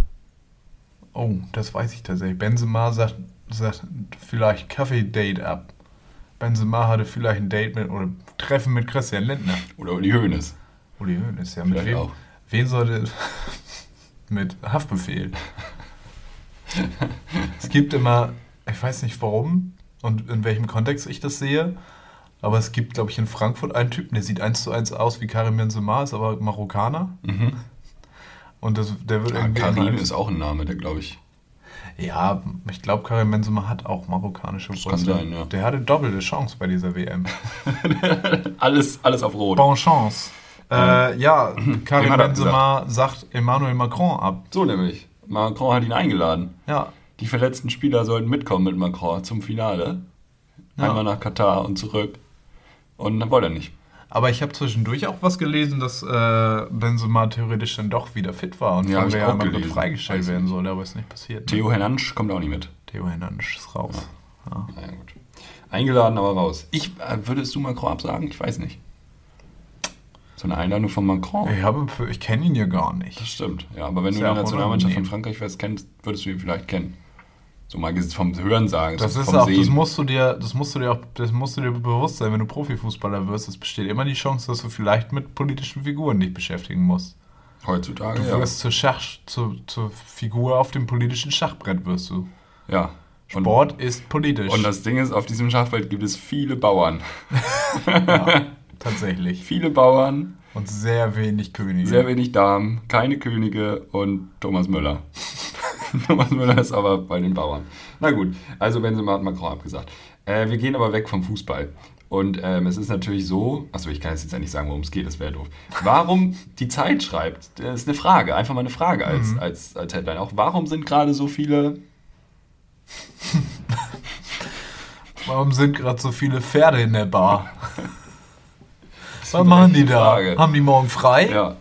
Oh, das weiß ich tatsächlich. Benzema sagt, sagt vielleicht Kaffee-Date ab. Benzema hatte vielleicht ein Date mit oder Treffen mit Christian Lindner. Oder Uli Hoeneß. Uli Hoeneß, ja. Mit Vielleicht wem? auch. Wen sollte. mit Haftbefehl. Es gibt immer, ich weiß nicht warum und in welchem Kontext ich das sehe, aber es gibt, glaube ich, in Frankfurt einen Typen, der sieht eins zu eins aus wie Karim Benzema, ist aber Marokkaner. Und das, der wird Ja, irgendwie... Karim ist auch ein Name, der glaube ich. Ja, ich glaube, Karim Benzema hat auch marokkanische Wurzeln. sein, ja. Der hatte doppelte Chance bei dieser WM. Alles, alles auf Rot. Bon Chance. Äh, ja, Karim Benzema sagt Emmanuel Macron ab. So nämlich. Macron hat ihn eingeladen. Ja, Die verletzten Spieler sollten mitkommen mit Macron zum Finale. Ja. Einmal nach Katar und zurück. Und dann wollte er nicht. Aber ich habe zwischendurch auch was gelesen, dass äh, Benzema theoretisch dann doch wieder fit war und Ja, von Real Madrid freigestellt werden soll, aber ist nicht passiert. ne? Theo Hernandes kommt auch nicht mit. Theo Hernandez ist raus. Ja. Naja, gut. Eingeladen, aber raus. Ich, äh, würdest du Macron absagen? Ich weiß nicht. So eine Einladung von Macron. Ich, habe- ich kenne ihn ja gar Das nicht. stimmt. Ja, aber wenn Ist du ja die auch Nationalmannschaft von. Frankreich wärst, kennst, würdest du ihn vielleicht kennen. So mal vom Hören sagen. Das ist auch, das Sehen. musst du dir, das musst du dir auch, das musst du dir bewusst sein, wenn du Profifußballer wirst. Es besteht immer die Chance, dass du vielleicht mit politischen Figuren dich beschäftigen musst. Heutzutage, Du ja. wirst zur Schach, zu, zur Figur auf dem politischen Schachbrett wirst du. ja. Und, Sport ist politisch. und das Ding ist, auf diesem Schachfeld gibt es viele Bauern. ja, tatsächlich. Viele Bauern, Und sehr wenig Könige. sehr wenig Damen, keine Könige und Thomas Müller. Thomas Müller ist aber bei den Bauern. Na gut, also Benzema hat Macron abgesagt. Äh, wir gehen aber weg vom Fußball. Und ähm, es ist natürlich so, achso, ich kann jetzt ja nicht sagen, worum es geht, das wäre doof. Warum die Zeit schreibt, das ist eine Frage, einfach mal eine Frage als, als, als Headline auch. Warum sind gerade so viele Warum sind gerade so viele Pferde in der Bar? Was machen die da? Frage. Haben die morgen frei? Ja,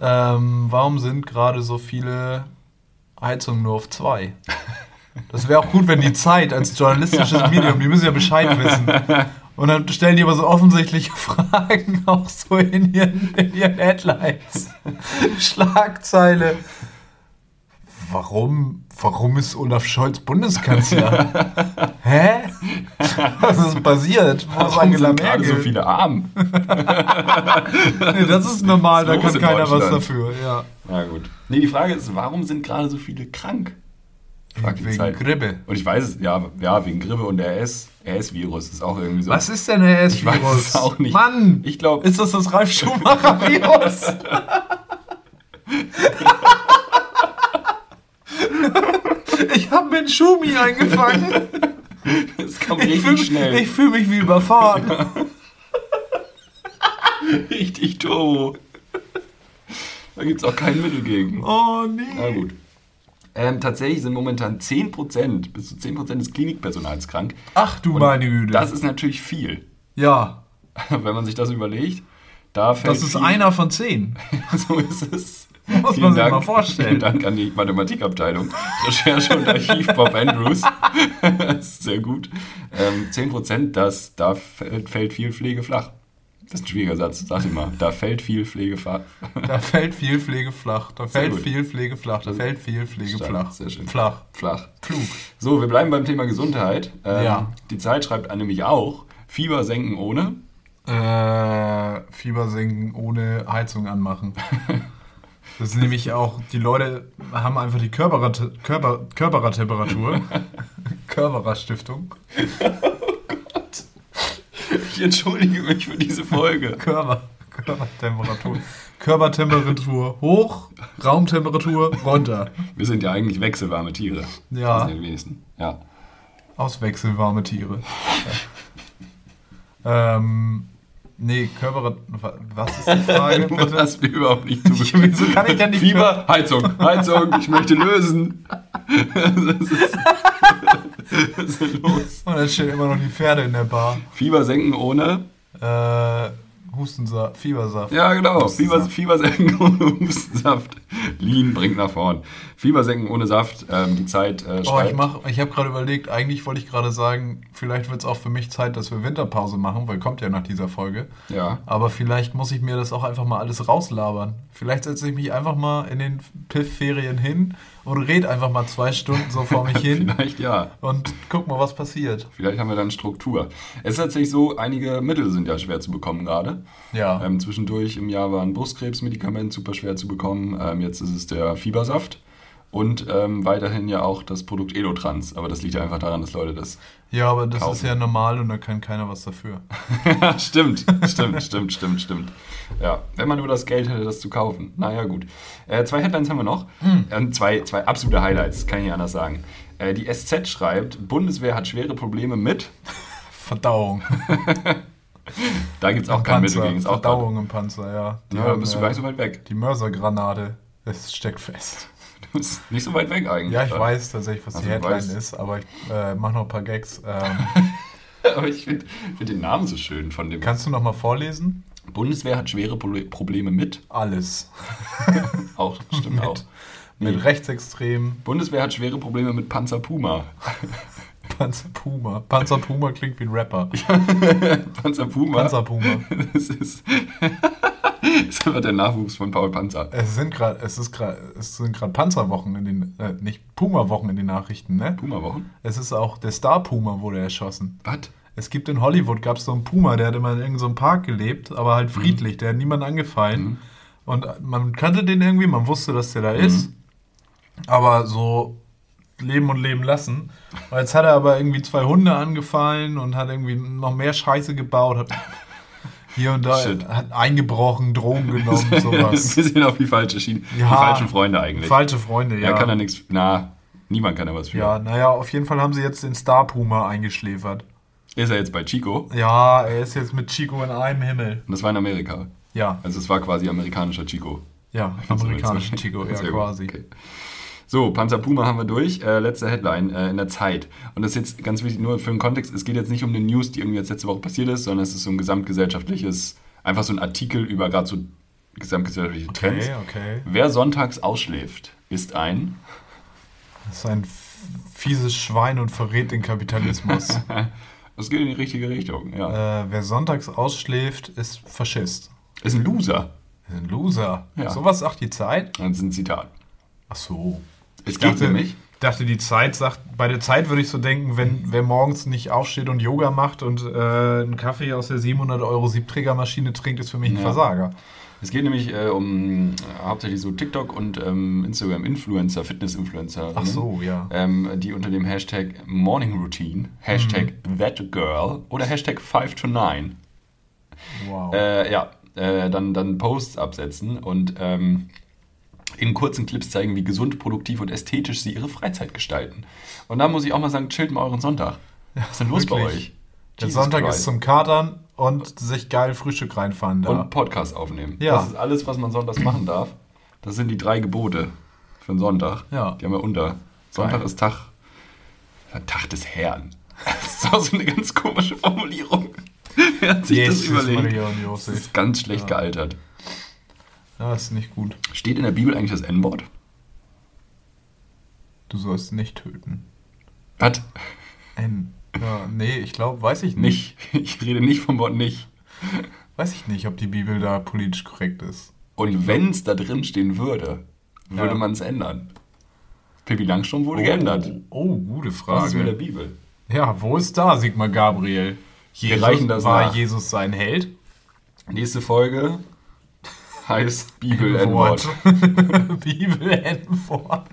Ähm, warum sind gerade so viele Heizungen nur auf zwei? Das wäre auch gut, wenn die Zeit als journalistisches Medium, die müssen ja Bescheid wissen. Und dann stellen die aber so offensichtliche Fragen auch so in ihren, in ihren Headlines. Schlagzeile. Warum, warum ist Olaf Scholz Bundeskanzler? Hä? Was ist passiert? Wo ist warum Angela sind gerade Merkel? so viele Armen? Nee, das ist normal, da Los kann in keiner was dafür. Ja. Na gut. Nee, die Frage ist, warum sind gerade so viele krank? Wegen Zeit. Grippe. Und ich weiß es, ja, ja, wegen Grippe und RS. RS-Virus ist auch irgendwie so. Was ist denn der Ich weiß es auch nicht. Mann! Ich glaube, Ist das das Ralf Schumacher-Virus? ich habe mir einen Schumi eingefangen. es kam Ich fühle richtig schnell. fühl mich wie überfahren. richtig turbo. Da gibt es auch kein Mittel gegen. Oh nee. Na gut. Ähm, tatsächlich sind momentan 10%, bis zu 10% des Klinikpersonals krank. Ach du Und meine Güte. Das ist natürlich viel. ja, Wenn man sich das überlegt, da fällt das ist viel, einer von zehn. so ist es. Muss Vielen man sich Dank, mal vorstellen. Vielen Dank an die Mathematikabteilung. Recherche und Archiv Bob Andrews. Das ist sehr gut. Ähm, 10%, das, da fällt, fällt viel Pflege flach. Das ist ein schwieriger Satz, sag ich mal. Da fällt viel Pflege flach. Da fällt viel Pflege flach. Da fällt viel Pflege flach. Da fällt viel Pflege Stark, flach. sehr schön. Flach. Flach. Klug. So, wir bleiben beim Thema Gesundheit. Ähm, Ja. Die Zeit schreibt nämlich auch, Fieber senken ohne. Äh, Fieber senken ohne Heizung anmachen. Das ist nämlich auch, die Leute haben einfach die Körperer, Körper, Körperertemperatur. Körpererstiftung. Ich entschuldige mich für diese Folge. Körper, Körpertemperatur. Körpertemperatur hoch, Raumtemperatur runter. Wir sind ja eigentlich wechselwarme Tiere. Ja. Das sind die wenigsten. Ja. Auswechselwarme Tiere. ähm, nee, Körper. Was ist die Frage? Du Bitte? hast mir überhaupt nicht Ich, wieso kann ich denn nicht Fieber, Heizung, Heizung, ich möchte lösen. Was ist, was ist los? Und dann stehen immer noch die Pferde in der Bar. Fieber senken ohne. Äh, Hustensaft, Fiebersaft. Ja, genau. Hustensaft. Fieber, Fieber senken ohne Hustensaft. Lean bringt nach vorn. Fieber senken ohne Saft. Ähm, die Zeit äh, Oh, ich mach, ich habe gerade überlegt, eigentlich wollte ich gerade sagen, vielleicht wird es auch für mich Zeit, dass wir Winterpause machen, weil kommt ja nach dieser Folge. ja. Aber vielleicht muss ich mir das auch einfach mal alles rauslabern. Vielleicht setze ich mich einfach mal in den Piff-Ferien hin und red einfach mal zwei Stunden so vor mich hin Vielleicht ja. und guck mal, was passiert. Vielleicht haben wir dann Struktur. Es ist tatsächlich so, einige Mittel sind ja schwer zu bekommen gerade. Ja. Ähm, zwischendurch im Jahr war ein Brustkrebsmedikament super schwer zu bekommen. Ähm, jetzt ist es der Fiebersaft. Und ähm, weiterhin ja auch das Produkt Elotrans. Aber das liegt ja einfach daran, dass Leute das. Ja, aber das Kaufen. ist ja normal und da kann keiner was dafür. stimmt, stimmt, stimmt, stimmt, stimmt. Ja, wenn man nur das Geld hätte, das zu kaufen. Naja, gut. Äh, zwei Headlines haben wir noch. Ähm, zwei, zwei absolute Highlights, kann ich nicht anders sagen. Äh, die SZ schreibt: Bundeswehr hat schwere Probleme mit. Verdauung. Da gibt es auch kein Mittel Panzer. gegen. Ist auch Verdauung im Panzer, ja. Die Ja, da bist du gar nicht so weit weg. Die Mörsergranate. Es steckt fest. Du bist nicht so weit weg eigentlich. Ja, ich weiß tatsächlich, was Also die Headline weißt- ist, aber ich äh, mache noch ein paar Gags. Ähm, Aber ich finde find den Namen so schön von dem. kannst du noch mal vorlesen? Bundeswehr hat schwere Pro- Probleme mit. Alles. Auch, stimmt Mit- auch. Mit Nee. Rechtsextremen. Bundeswehr hat schwere Probleme mit Panzer Puma. Panzer Puma. Panzer Puma klingt wie ein Rapper. Panzer Puma. Panzer Puma. Das ist, ist einfach der Nachwuchs von Paul Panzer. Es sind gerade, es ist gerade, es sind gerade Panzerwochen in den, äh, nicht Puma-Wochen in den Nachrichten, ne? Puma-Wochen? Es ist auch der Star Puma wurde erschossen. Was? Es gibt in Hollywood gab es so einen Puma, der hat immer in irgendeinem so Park gelebt, aber halt friedlich, der hat niemand angefallen. Und man kannte den irgendwie, man wusste, dass der da ist. Aber so leben und leben lassen. Und jetzt hat er aber irgendwie zwei Hunde angefallen und hat irgendwie noch mehr Scheiße gebaut, hat hier und da Shit. hat eingebrochen, Drogen genommen, Ein sowas. bisschen auf die falsche Schiene. Die Ja. falschen Freunde eigentlich. Falsche Freunde, ja. Er kann da nichts. Na, niemand kann da was für. ja, naja, auf jeden Fall haben sie jetzt den Star Puma eingeschläfert. Ist er jetzt bei Chico? Ja, er ist jetzt mit Chico in einem Himmel. Und das war in Amerika. Ja, Also es war quasi amerikanischer Chico. ja, amerikanischer Chico, ja, quasi. Okay. So, Panzer Puma haben wir durch. Äh, letzte Headline äh, in der Zeit. Und das ist jetzt ganz wichtig, nur für den Kontext, es geht jetzt nicht um eine News, die irgendwie jetzt letzte Woche passiert ist, sondern es ist so ein gesamtgesellschaftliches, einfach so ein Artikel über gerade so gesamtgesellschaftliche Trends. Okay, okay. Wer sonntags ausschläft, ist ein. Das ist ein fieses Schwein und verrät den Kapitalismus. Das geht in die richtige Richtung, ja. äh, wer sonntags ausschläft, ist Faschist. Ist ein Loser. Ist ein Loser. Ja. Sowas sagt die Zeit? Das ist ein Zitat. Ach so. Es Ich geht dachte, nämlich. ich dachte, die Zeit sagt, bei der Zeit würde ich so denken, wenn wer morgens nicht aufsteht und Yoga macht und äh, einen Kaffee aus der 700 Euro Siebträgermaschine trinkt, ist für mich ein Ja. Versager. Es geht nämlich äh, um äh, hauptsächlich so TikTok und ähm, Instagram-Influencer, Fitness-Influencer. Ach so, ja. ähm, die unter dem Hashtag Morning Routine, Hashtag Mhm. That Girl oder Hashtag 5 to 9, Wow. äh, ja, äh, dann, dann Posts absetzen und ähm, in kurzen Clips zeigen, wie gesund, produktiv und ästhetisch sie ihre Freizeit gestalten. Und da muss ich auch mal sagen, chillt mal euren Sonntag. Was ist denn los bei wirklich. euch? der Jesus Sonntag Christ. ist zum Katern und sich geil Frühstück reinfahren da. Und Podcast aufnehmen. Ja. Das ist alles, was man sonntags machen darf. Das sind die drei Gebote für den Sonntag. Ja. Die haben wir unter. Sonntag Geil. ist Tag, ja, Tag des Herrn. Das ist auch so eine ganz komische Formulierung. Wer hat sich Jesus das überlegt? Das ist ganz schlecht gealtert. Ja, ist nicht gut. Steht in der Bibel eigentlich das N-Wort? Du sollst nicht töten. Was? N. Ja, nee, ich glaube, weiß ich nicht. Nicht. Ich rede nicht vom Wort nicht. Weiß ich nicht, ob die Bibel da politisch korrekt ist. Und wenn es da drin stehen würde, würde Ja. man es ändern. Pippi Langstrumpf wurde geändert. Oh, gute Was ist mit der Frage. Bibel? Ja, wo ist da Sigmar Gabriel? Jesus, reichen das war nach. Jesus sein Held? Nächste Folge heißt Bibel N-Wort. Bibel N-Wort.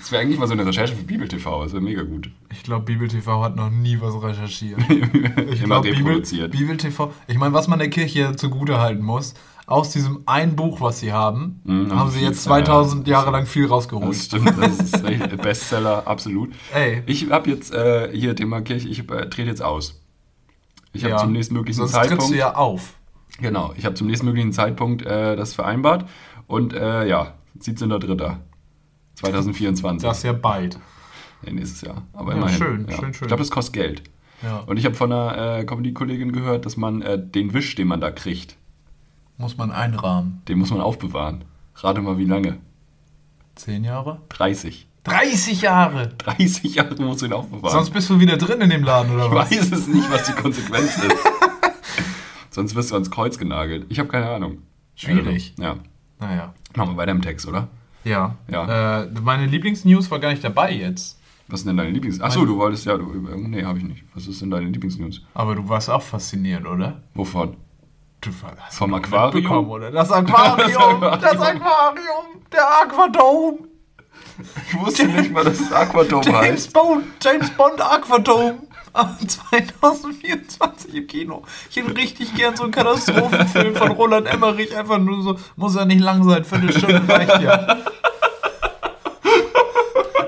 Das wäre eigentlich mal so eine Recherche für Bibel TV. Das wäre mega gut. Ich glaube, Bibel TV hat noch nie was recherchiert. Ich Immer glaub, Bibel, reproduziert. Bibel TV. Ich meine, was man der Kirche zugute halten muss, aus diesem einen Buch, was sie haben, Mhm, haben sie jetzt 2000 ja. Jahre lang viel Das rausgeholt. stimmt, das ist echt Bestseller, absolut. Ey. Ich habe jetzt äh, hier Thema Kirche, ich äh, trete jetzt aus. Ich habe Ja. zum nächsten möglichen Sonst Zeitpunkt. trittst du ja auf. Genau, ich habe zum nächsten möglichen Zeitpunkt äh, das vereinbart. Und äh, ja, 17.03.2024. Das ist ja bald. Nee, nächstes Jahr. Aber Ja, immerhin. schön, ja. schön, schön. Ich glaube, das kostet Geld. Ja. Und ich habe von einer äh, Comedy-Kollegin gehört, dass man äh, den Wisch, den man da kriegt, Muss man einrahmen. den muss man aufbewahren. Rate mal, wie lange? Zehn Jahre? 30. 30 Jahre! 30 Jahre musst du ihn aufbewahren. Sonst bist du wieder drin in dem Laden, oder ich was? weiß es nicht, was die Konsequenz ist. Sonst wirst du ans Kreuz genagelt. Ich habe keine Ahnung. Schwierig. Ja. Naja. Machen wir weiter im Text, oder? Ja. Ja. Äh, meine Lieblingsnews war gar nicht dabei jetzt. Was sind denn deine Lieblings... Achso, du wolltest ja... Du, nee, habe ich nicht. Was ist denn deine Lieblingsnews? Aber du warst auch fasziniert, oder? Wovon? Du hast Vom Aquarium? mitbekommen, Oder? Das Aquarium! Das Aquarium. das Aquarium! Der Aquadome! Ich wusste nicht mal, dass es Aquadome James heißt. Bond, James Bond Aquadome. Am 2024 im Kino. Ich hätte richtig gern so einen Katastrophenfilm von Roland Emmerich. Einfach nur so, muss ja nicht lang sein, Viertelstunde reicht ja.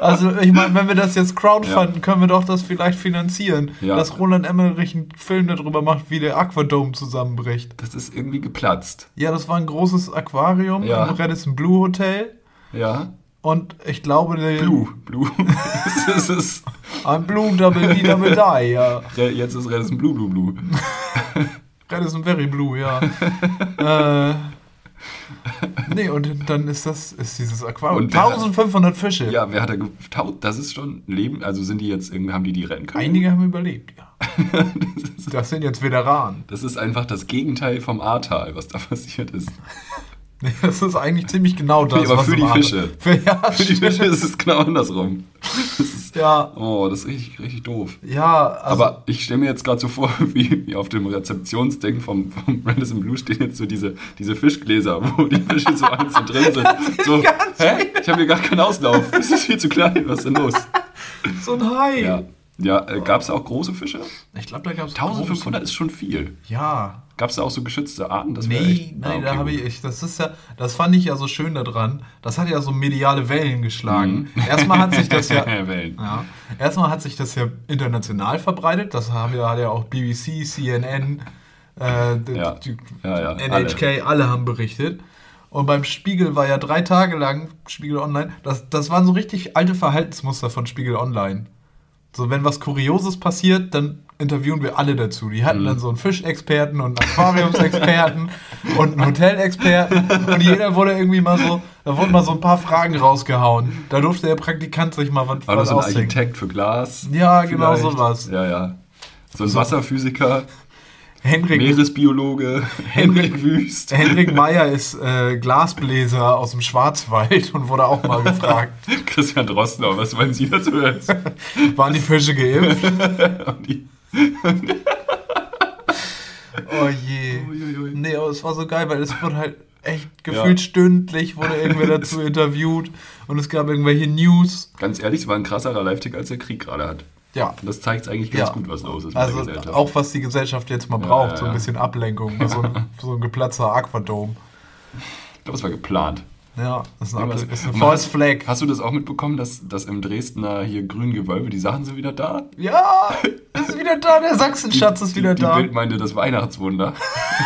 Also, ich meine, wenn wir das jetzt crowdfunden, können wir doch das vielleicht finanzieren. Ja. Dass Roland Emmerich einen Film darüber macht, wie der Aquadome zusammenbricht. Das ist irgendwie geplatzt. Ja, das war ein großes Aquarium Ja. im Radisson Blue Hotel. Ja. Und ich glaube, der. Blue. Blue. es ist, Ein Blue Double D Double Die, ja. jetzt ist Redison Blue Blue Blue. Radisson Very Blue, ja. äh, nee, und dann ist das, ist dieses Aquarium. Und wer hat- 1500 Fische. Ja, wer hat da getaucht? Das ist schon Leben. Also sind die jetzt irgendwie, haben die die rennen können? Einige haben überlebt, ja. das, ist, Das sind jetzt Veteranen. das ist einfach das Gegenteil vom Ahrtal, was da passiert ist. Nee, das ist eigentlich ziemlich genau das. aber was für die Adler- Fische. Für, ja, Für die Fische ist es genau andersrum. Das ist, Ja, oh, das ist richtig, richtig doof. ja, also, Aber ich stelle mir jetzt gerade so vor, wie, wie auf dem Rezeptionsding vom, vom Radisson Blue stehen jetzt so diese, diese Fischgläser, wo die Fische so einzeln drin sind. So, hä? Ich habe hier gar keinen Auslauf. Das ist viel zu klein. Was ist denn los? so ein Hai. Ja, ja äh, gab es auch große Fische? Ich glaube, da gab es 1500 ist schon viel. Ja. Gab es da auch so geschützte Arten? Das Nee, echt- nein, Ah, okay, da habe ich, das ist ja, das fand ich ja so schön daran. Das hat ja so mediale Wellen geschlagen. Mhm. Erstmal hat sich das ja, ja, erstmal hat sich das ja international verbreitet. Das haben ja, hat ja auch BBC, CNN, äh, Ja. die- Ja, NHK, alle. haben berichtet. Und beim Spiegel war ja drei Tage lang Spiegel Online. Das, das waren so richtig alte Verhaltensmuster von Spiegel Online. So, wenn was Kurioses passiert, dann interviewen wir alle dazu. Die Mhm. hatten dann so einen Fischexperten und einen Aquariumsexperten und einen Hotelexperten. Und jeder wurde irgendwie mal so, da wurden mal so ein paar Fragen rausgehauen. Da durfte der Praktikant sich mal was, War das ein. Architekt für Glas? Ja, genau Vielleicht? sowas. Ja, ja. So ein Wasserphysiker, Henrik, Meeresbiologe, Henrik Wüst. Henrik Meyer ist äh, Glasbläser aus dem Schwarzwald und wurde auch mal gefragt, Christian Drossner, was meinen Sie dazu waren die Fische geimpft? Oh je. Uiuiui. Nee, aber es war so geil, weil es wurde halt echt gefühlt stündlich wurde irgendwer dazu interviewt und es gab irgendwelche News. Ganz ehrlich, es war ein krasserer Live-Tick, als der Krieg gerade hat. Ja. Und das zeigt eigentlich ganz Ja. gut, was los ist Also mit der Gesellschaft. auch was die Gesellschaft jetzt mal Ja, braucht, ja, so ein ja. bisschen Ablenkung, so ein, so ein geplatzter Aquadome. ich glaube, es war geplant. Ja, das ist, eine, was- ist eine False Flag. Hast du das auch mitbekommen, dass, dass im Dresdner hier grünen Gewölbe, die Sachen sind wieder da? Ja, ist wieder da, der Sachsenschatz ist wieder die, da. Die Bild meinte das Weihnachtswunder.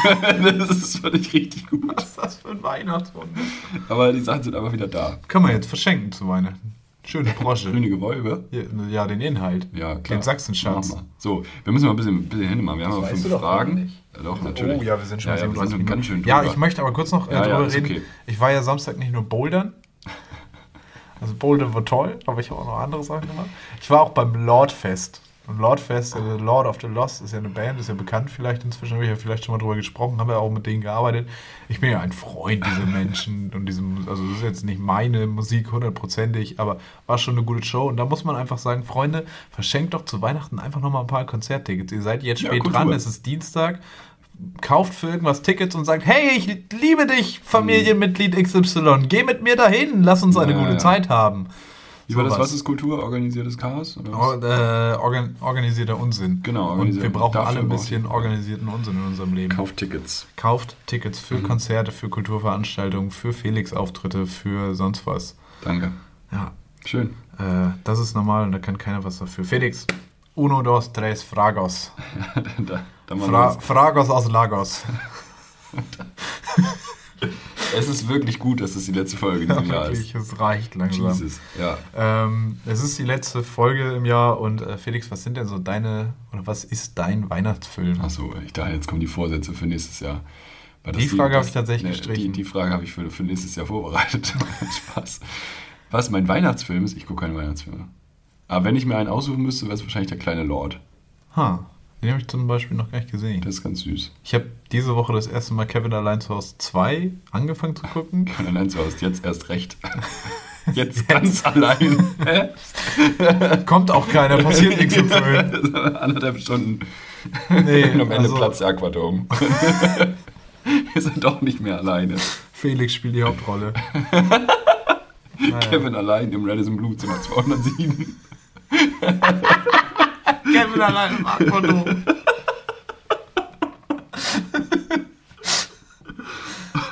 das ist völlig richtig gut. Was ist das für ein Weihnachtswunder? Aber die Sachen sind einfach wieder da. Können wir jetzt verschenken zu Weihnachten. Schöne Brosche. Grüne Gewölbe. Ja, den Inhalt. Ja, klar. Den Sachsenschatz. Machen. So, wir müssen mal ein bisschen, bisschen hinmachen. Wir haben aber weißt fünf doch Fragen. Ja, doch, natürlich. Oh ja, wir sind schon ja, ja, wir sind 37 schon ganz schön Ja, drüber. ich möchte aber kurz noch äh, Ja, ja, drüber reden. okay. Ich war ja Samstag nicht nur bouldern. Also bouldern war toll, aber ich habe auch noch andere Sachen gemacht. Ich war auch beim Lordfest. Und Lordfest, also Lord of the Lost, ist ja eine Band, ist ja bekannt vielleicht inzwischen, habe ich ja vielleicht schon mal drüber gesprochen, habe ja auch mit denen gearbeitet. Ich bin ja ein Freund dieser Menschen und diesem, also das ist jetzt nicht meine Musik hundertprozentig, aber war schon eine gute Show. Und da muss man einfach sagen, Freunde, verschenkt doch zu Weihnachten einfach nochmal ein paar Konzerttickets. Ihr seid jetzt Ja, spät Kultur. dran, es ist Dienstag kauft für irgendwas Tickets und sagt, hey, ich liebe dich, Familienmitglied XY, geh mit mir dahin, lass uns eine Ja, gute ja. Zeit haben. Wie war das? Was ist Kultur? Organisiertes Chaos? Or, äh, organ, organisierter Unsinn. Genau, Und organisiert- wir brauchen dafür alle ein bisschen organisierten Unsinn in unserem Leben. Kauft Tickets. Kauft Tickets für Mhm. Konzerte, für Kulturveranstaltungen, für Felix-Auftritte, für sonst was. Danke. Ja, Schön. äh, das ist normal und da kann keiner was dafür. Felix, uno, dos, tres, fragos. da, da Fra wir fragos aus Lagos. es ist wirklich gut, dass es die letzte Folge in diesem Jahr ist. Es reicht langsam. Jesus. Ja. Ähm, es ist die letzte Folge im Jahr und äh, Felix, was sind denn so deine oder was ist dein Weihnachtsfilm? Achso, ich dachte, jetzt kommen die Vorsätze für nächstes Jahr. Das Die Frage habe ich tatsächlich ne, gestrichen. Die, die Frage habe ich für, für nächstes Jahr vorbereitet. Spaß. Was mein Weihnachtsfilm ist, ich gucke keine Weihnachtsfilme. Aber wenn ich mir einen aussuchen müsste, wäre es wahrscheinlich der kleine Lord. Ha, den habe ich zum Beispiel noch gar nicht gesehen. Der ist ganz süß. Ich habe diese Woche das erste Mal Kevin Allein zu Hause 2 angefangen zu gucken. Und allein zu Hause, jetzt erst recht. Jetzt ganz allein. Kommt auch keiner, passiert nichts im Film. Anderthalb Stunden. Nee, Und am Ende also platzt der Aquadom. Wir sind doch nicht mehr alleine. Felix spielt die Hauptrolle. Kevin allein im Radisson Blue Zimmer 207. Kevin allein im Aquadom.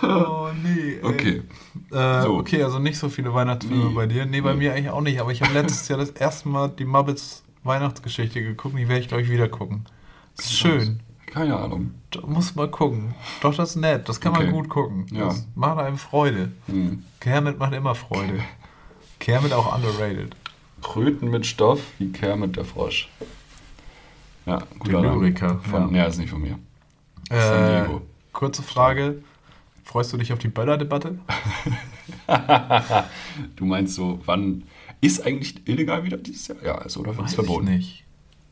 oh nee. ey. Okay. Äh, So. Okay, also nicht so viele Weihnachtsfilme Nee. bei dir. Nee, bei Nee. mir eigentlich auch nicht. Aber ich habe letztes Jahr das erste Mal die Muppets Weihnachtsgeschichte geguckt. Die werde ich, glaube ich, wieder gucken. Das ist schön. Keine Ahnung. Da muss mal gucken. Doch, das ist nett. Das kann Okay. man gut gucken. Ja. Das macht einem Freude. Hm. Kermit macht immer Freude. Kermit auch underrated. Kröten mit Stoff wie Kermit der Frosch. Ja, guter. Lyriker, Von, ja. ja. ist nicht von mir. Äh, San Diego. kurze Frage. Freust du dich auf die Böller-Debatte? Du meinst so, wann ist eigentlich illegal wieder dieses Jahr? Ja, ist oder ist verboten. Ich nicht.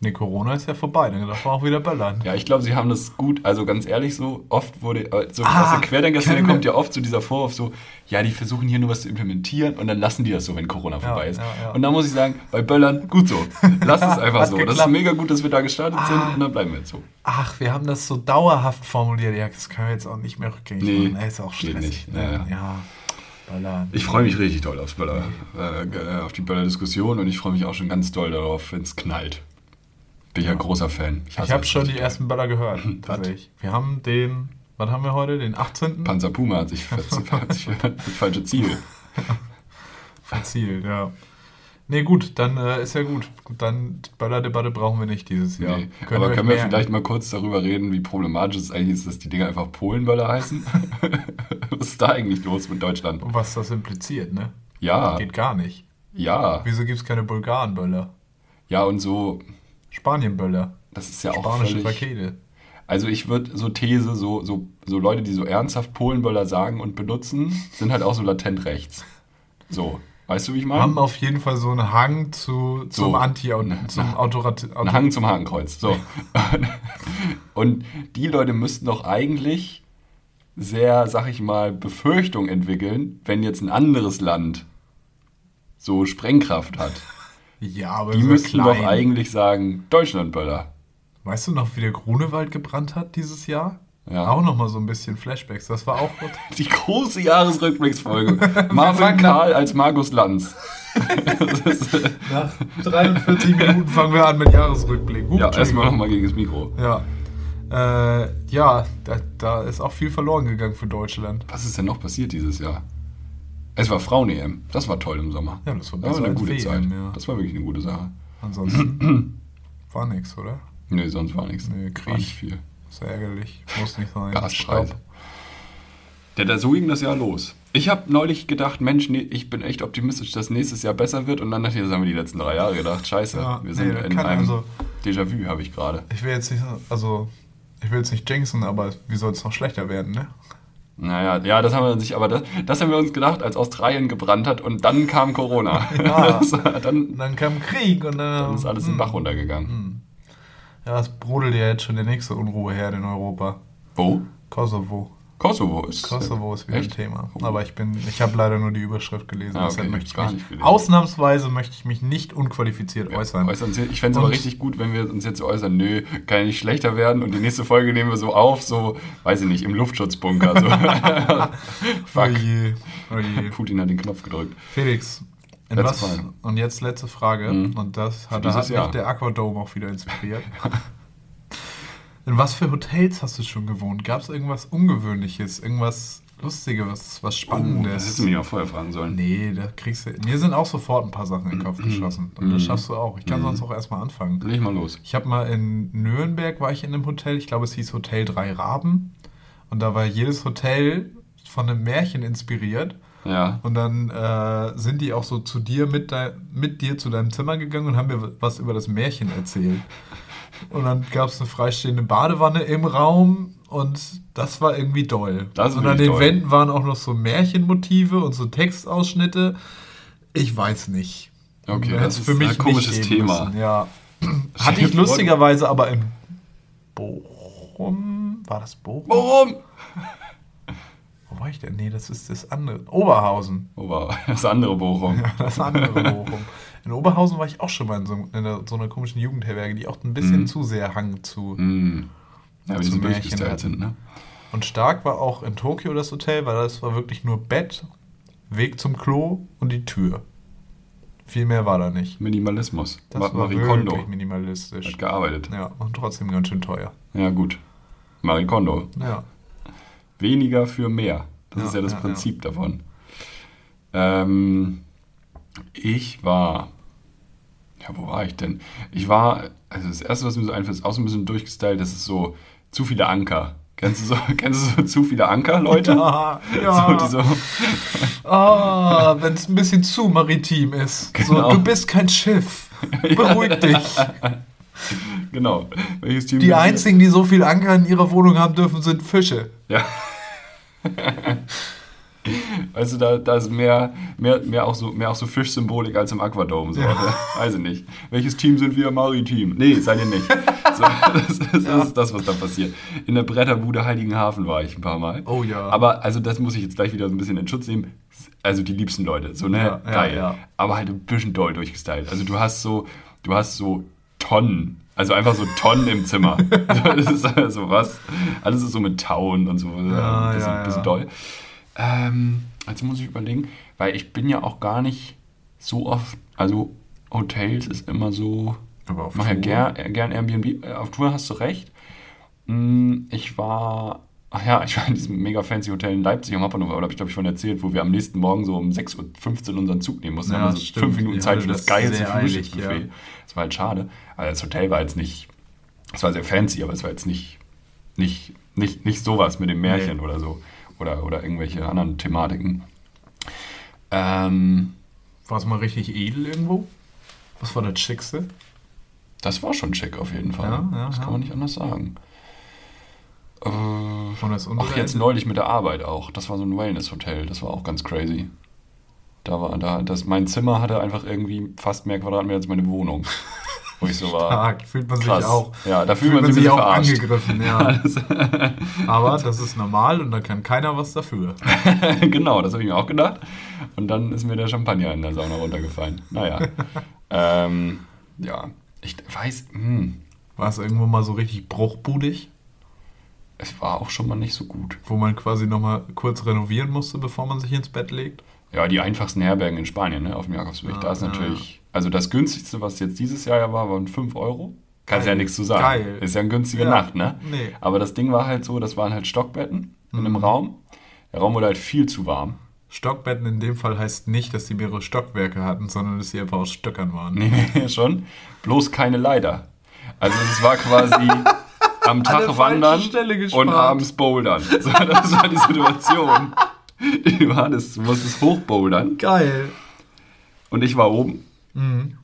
Nee, Corona ist ja vorbei. Dann darf man auch wieder böllern. Ja, ich glaube, sie haben das gut, also ganz ehrlich, so oft wurde, äh, so Ah, aus der Querdenker-Szene kommt ja oft so dieser Vorwurf so, ja, die versuchen hier nur was zu implementieren und dann lassen die das so, wenn Corona vorbei ist. ja, ja. Und da muss ich sagen, bei Böllern, gut so. Lass es einfach so. Das ist geklappt. mega gut, dass wir da gestartet Ah. sind und dann bleiben wir jetzt so. Ach, wir haben das so dauerhaft formuliert. Ja, das können wir jetzt auch nicht mehr rückgängig Nee, machen. Ist auch geht stressig. nicht. ne? Ja, ja. ja. Böllern. Ich freue mich richtig doll aufs Böller, äh, äh, auf die Böller-Diskussion und ich freue mich auch schon ganz doll darauf, wenn es knallt. Bin ja, Ja. großer Fan. Ich hasse habe schon die ersten Böller gehört. tatsächlich. Wir haben den, wann haben wir heute? Den 18. doll. Panzer Puma hat sich, hat sich das falsche Ziel. verzielt, ja. Nee, gut, dann äh, ist ja gut. Dann Böller-Debatte brauchen wir nicht dieses Jahr. Nee. Aber euch können wir vielleicht mal kurz darüber reden, wie problematisch es eigentlich ist, dass die Dinger einfach Polenböller heißen? Was ist da eigentlich los mit Deutschland? Und was das impliziert, ne? Ja, Geht gar nicht. ja, Wieso gibt es keine Bulgaren-Böller? ja und so, Spanien-Böller. das ist ja auch Spanische völlig... Rakete. Also ich würde so These, so, so, so Leute, die so ernsthaft Polenböller sagen und benutzen, sind halt auch so latent rechts. So, weißt du, wie ich meine? Haben auf jeden Fall so einen Hang zu, zum So. Anti- Ne, zum. Autorat Ein Hang zum Hakenkreuz. So. Und die Leute müssten doch eigentlich sehr, sag ich mal, Befürchtung entwickeln, wenn jetzt ein anderes Land so Sprengkraft hat. Ja, aber Die so müssten klein. doch eigentlich sagen, Deutschlandböller. Weißt du noch, wie der Grunewald gebrannt hat dieses Jahr? Ja. Auch noch mal so ein bisschen Flashbacks. Das war auch Die große Jahresrückblicksfolge. Marvin Karl als Markus Lanz. Ist, äh, nach 43 Minuten fangen wir an mit Jahresrückblick. Hup, ja, erstmal nochmal gegen das Mikro. Ja. Äh, ja, da, da ist auch viel verloren gegangen für Deutschland. Was ist denn noch passiert dieses Jahr? Es war Frauen-EM. Das war toll im Sommer. Ja, das war Das war eine gute WM, Zeit. ja. Das war wirklich eine gute Sache. Ansonsten war nix, oder? Nee, sonst war nichts. Nee, War Krieg. nicht viel. Ist ärgerlich. Muss nicht sein. Staub. Der, da so ging das Jahr los. Ich habe neulich gedacht, Mensch, nee, ich bin echt optimistisch, dass nächstes Jahr besser wird. Und dann dachte ich, das haben wir die letzten drei Jahre gedacht. Scheiße, Ja, wir nee, sind das in einem also- Déjà-vu, habe ich gerade. Ich will jetzt nicht, also, ich will jetzt nicht jinxen, aber wie soll es noch schlechter werden, ne? Naja, ja, das haben wir sich, aber das, das haben wir uns gedacht, als Australien gebrannt hat und dann kam Corona. Ja. Dann, dann kam Krieg und dann, dann ist alles in den hm. Bach runtergegangen. Ja, es brodelt ja jetzt schon der nächste Unruheherd in Europa. Wo? Kosovo. Kosovo ist. Kosovo ist wieder Echt? ein Thema. Aber ich bin, ich habe leider nur die Überschrift gelesen. Ah, okay, möchte ich gar mich, nicht gelesen. ausnahmsweise möchte ich mich nicht unqualifiziert äußern. Äußern Sie- Ich fände es aber richtig gut, wenn wir uns jetzt äußern, nö, kann ja nicht schlechter werden und die nächste Folge nehmen wir so auf, so, weiß ich nicht, im Luftschutzbunker. So. Fuck. Oh je, oh je. Putin hat den Knopf gedrückt. Felix, in was, und jetzt letzte Frage. Mhm. Und das hat, da hat mich der Aquadome auch wieder inspiriert. in was für Hotels hast du schon gewohnt? Gab es irgendwas Ungewöhnliches, irgendwas Lustiges, was, Oh, Spannendes? das hättest du mich auch vorher fragen sollen. Nee, da kriegst du. Mir sind auch sofort ein paar Sachen in den Kopf geschossen. Und das Mhm. schaffst du auch. Ich kann Mhm. sonst auch erstmal anfangen. Leg mal los. Ich habe mal in Nürnberg war ich in einem Hotel, ich glaube es hieß Hotel Drei Raben. Und da war jedes Hotel von einem Märchen inspiriert. Ja. Und dann äh, sind die auch so zu dir mit, mit dir zu deinem Zimmer gegangen und haben mir was über das Märchen erzählt. Und dann gab es eine freistehende Badewanne im Raum und das war irgendwie doll. Das und an den doll. Wänden waren auch noch so Märchenmotive und so Textausschnitte. Ich weiß nicht. Okay, das ist ein komisches nicht geben Thema. müssen, Ja. Hatte ich lustigerweise aber in Bochum. War das Bochum? Warum? Wo war ich denn? Nee, das ist das andere. Oberhausen. Wow. Das andere Bochum. Ja, das andere Bochum. In Oberhausen war ich auch schon mal in so, in einer, so einer komischen Jugendherberge, die auch ein bisschen Mhm. zu sehr Hang zu. Hm. Ja, wenn Zu so Märchen hatten. sind, ne? Und stark war auch in Tokio das Hotel, weil das war wirklich nur Bett Weg zum Klo und die Tür. Viel mehr war da nicht. Minimalismus. Das war Marie Kondo wirklich minimalistisch. hat gearbeitet. Ja, und trotzdem ganz schön teuer. Ja, gut. Marie Kondo. Ja. Weniger für mehr. Das Ja, ist ja das ja, Prinzip davon. Ähm, ich war. Ja, wo war ich denn? Ich war. Also, das erste, was mir so einfällt, ist auch so ein bisschen durchgestylt. Das ist so zu viele Anker. Kennst du so, kennst du so zu viele Anker, Leute? Ja, So, die so, Ah, wenn es ein bisschen zu maritim ist. Genau. So, du bist kein Schiff. Beruhig dich. genau. Welches Team Die einzigen, die so viel Anker in ihrer Wohnung haben dürfen, sind Fische. Ja. Weißt du, da, da ist mehr, mehr, mehr, auch so, mehr auch so Fischsymbolik als im Aquadome. So. Weiß ich nicht. Welches Team sind wir? Maritim. Nee, seid ihr nicht. So, das, ist, das ist das, was da passiert. In der Bretterbude Heiligenhafen war ich ein paar Mal. Oh ja. Aber, also das muss ich jetzt gleich wieder so ein bisschen in Schutz nehmen. Also die liebsten Leute, so, ne? Ja, ja, Geil. ja. Aber halt ein bisschen doll durchgestylt. Also du hast so, du hast so Tonnen. Also einfach so Tonnen im Zimmer. das ist also was. Alles ist so mit Tauen und so. Ja, ein bisschen, ja, ja. bisschen doll. Ähm, also muss ich überlegen, weil ich bin ja auch gar nicht so oft, also Hotels ist immer so, Aber auf ich mache ja Tour? gern, äh, gern Airbnb. Äh, Auf Tour hast du recht. Mm, Ich war, ach ja, ich war in diesem mega fancy Hotel in Leipzig am Hauptbahnhof, aber da habe ich glaube ich von erzählt, wo wir am nächsten Morgen so um 6.15 Uhr unseren Zug nehmen mussten. Ja, wir so stimmt. fünf Minuten Zeit für das das geilste eilig, Frühstücksbuffet. ja. Das war halt schade. Also das Hotel war jetzt nicht, es war sehr fancy, aber es war jetzt nicht, nicht, nicht, nicht sowas mit dem Märchen Nee. oder so. Oder, oder irgendwelche anderen Thematiken. Ähm, War es mal richtig edel irgendwo? Was war das Schickste? das war schon schick auf jeden Fall. Ja, ja, das kann man nicht anders sagen. Äh, Ach, jetzt neulich mit der Arbeit auch. Das war so ein Wellness-Hotel. Das war auch ganz crazy. Da war, da, das, mein Zimmer hatte einfach irgendwie fast mehr Quadratmeter als meine Wohnung. Wo ich so war. Stark, fühlt man Krass. sich auch. Ja, da fühlt Fühlt man sich auch verarscht. angegriffen, ja. Aber das ist normal und da kann keiner was dafür. genau, das habe ich mir auch gedacht. Und dann ist mir der Champagner in der Sauna runtergefallen. Naja. ähm, ja, ich weiß, hm, War es irgendwo mal so richtig bruchbudig, es war auch schon mal nicht so gut. wo man quasi nochmal kurz renovieren musste, bevor man sich ins Bett legt? Ja, die einfachsten Herbergen in Spanien, ne, auf dem Jakobsweg. Ah, da ist natürlich, also das günstigste, was jetzt dieses Jahr ja war, waren 5 Euro. Kannst ja nichts zu sagen. Geil. Ist ja eine günstige Ja, Nacht, ne? nee. Aber das Ding war halt so, das waren halt Stockbetten in einem Mhm. Raum. Der Raum wurde halt viel zu warm. Stockbetten in dem Fall heißt nicht, dass sie mehrere Stockwerke hatten, sondern dass sie einfach aus Stöckern waren. Nee, nee, schon. Bloß keine Leiter. Also es war quasi am Tag wandern und abends bouldern. So, das war die Situation. War das, du musstest hochbouldern. Geil. Und ich war oben. Mhm.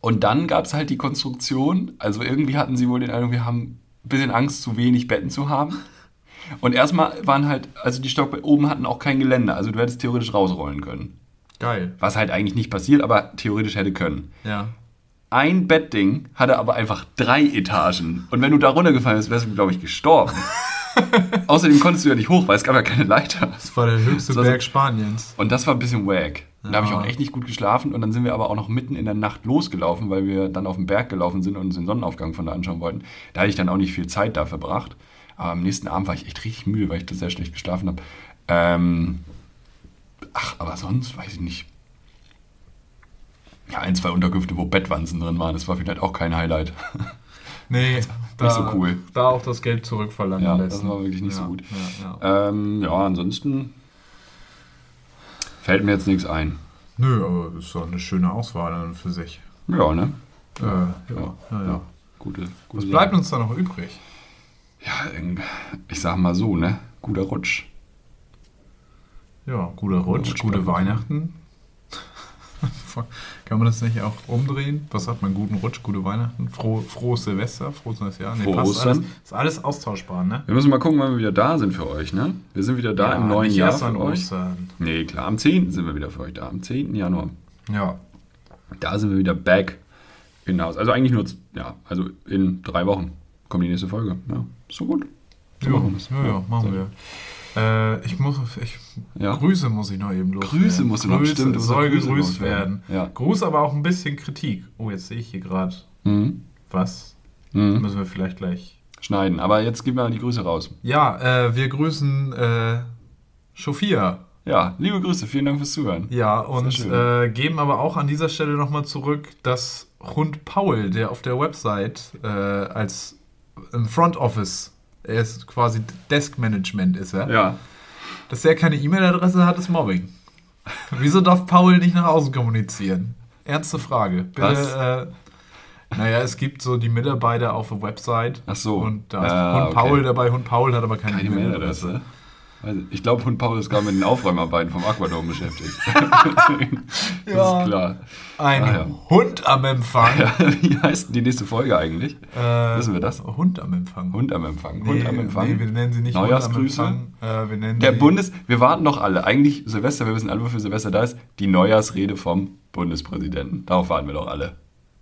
Und dann gab es halt die Konstruktion, also irgendwie hatten sie wohl den Eindruck, wir haben ein bisschen Angst, zu wenig Betten zu haben. Und erstmal waren halt, also die Stockbetten oben hatten auch kein Geländer, also du hättest theoretisch rausrollen können. Geil. Was halt eigentlich nicht passiert, aber theoretisch hätte können. Ja. Ein Bettding hatte aber einfach drei Etagen. Und wenn du da runtergefallen bist, wärst du, glaube ich, gestorben. Außerdem konntest du ja nicht hoch, weil es gab ja keine Leiter. Das war der höchste Das so- Berg Spaniens. Und das war ein bisschen wack. Da habe ich auch echt nicht gut geschlafen und dann sind wir aber auch noch mitten in der Nacht losgelaufen, weil wir dann auf den Berg gelaufen sind und uns den Sonnenaufgang von da anschauen wollten. Da hatte ich dann auch nicht viel Zeit da verbracht. Aber am nächsten Abend war ich echt richtig müde, weil ich da sehr schlecht geschlafen habe. Ähm, ach, aber sonst weiß ich nicht. Ja, ein, zwei Unterkünfte, wo Bettwanzen drin waren, das war vielleicht auch kein Highlight. Nee, da, so cool. Da auch das Geld zurückverlangen Ja, lassen. das war wirklich nicht so Ja, gut. Ja, ja. Ähm, ja, ansonsten fällt mir jetzt nichts ein. Nö, aber das ist doch eine schöne Auswahl dann für sich. Ja, ne? Äh, ja, Ja, ja, ja. Gute, gute Was bleibt uns da noch übrig? Ja, irgend- ich sag mal so, ne? Guter Rutsch. Ja, guter Rutsch, Rutsch gute. Weihnachten. Kann man das nicht auch umdrehen? Was sagt man? Guten Rutsch, gute Weihnachten, froh, frohes Silvester, frohes neues Jahr. Frohe passt Ostern. Alles, ist alles austauschbar, ne? Wir müssen mal gucken, wann wir wieder da sind für euch, ne? Wir sind wieder da im neuen Jahr für euch. Ostern. Nee, klar, am 10. sind wir wieder für euch da. Am 10. Januar. Ja. Da sind wir wieder back in Haus. Also eigentlich nur, ja, also in drei Wochen kommt die nächste Folge. Ja, so gut. So Ja, machen ja, ja, machen So. wir. Äh, ich muss, ich, Ja. Grüße muss ich noch eben los. Grüße musst du noch, Grüße, stimmt, soll gegrüßt loswerden. werden. Ja. Gruß, aber auch ein bisschen Kritik. Oh, jetzt sehe ich hier gerade Mhm. was. Mhm. Müssen wir vielleicht gleich. Schneiden. Aber jetzt geben wir die Grüße raus. Ja, äh, wir grüßen äh, Sophia. Ja, liebe Grüße, vielen Dank fürs Zuhören. Ja, und äh, geben aber auch an dieser Stelle nochmal zurück, dass Hund Paul, der auf der Website äh, als im Front Office, er ist quasi Desk Management ist er, Ja, dass er keine E-Mail-Adresse hat, ist Mobbing. Wieso darf Paul nicht nach außen kommunizieren? Ernste Frage. Bitte? Äh, naja, es gibt so die Mitarbeiter auf der Website. Ach so. Und da ist Ah, Hund okay. Paul dabei. Hund Paul hat aber keine, E-Mail-Adresse. Mailadresse. Also, Ich glaube, Hund Paul ist gerade mit den Aufräumarbeiten vom Aquadome beschäftigt. das Ja. ist klar. Ein Ah, ja. Hund am Empfang. Ja, wie heißt denn die nächste Folge eigentlich? Äh, Wissen wir das? Hund am Empfang. Hund am Empfang. Nee, Hund am Empfang. Nee, wir nennen sie nicht Neujahrsgrüße. Hund am Empfang. Äh, wir nennen Der Bundes... Wir warten doch alle. Eigentlich Silvester, wir wissen alle, wofür Silvester da ist. Die Neujahrsrede vom Bundespräsidenten. Darauf warten wir doch alle.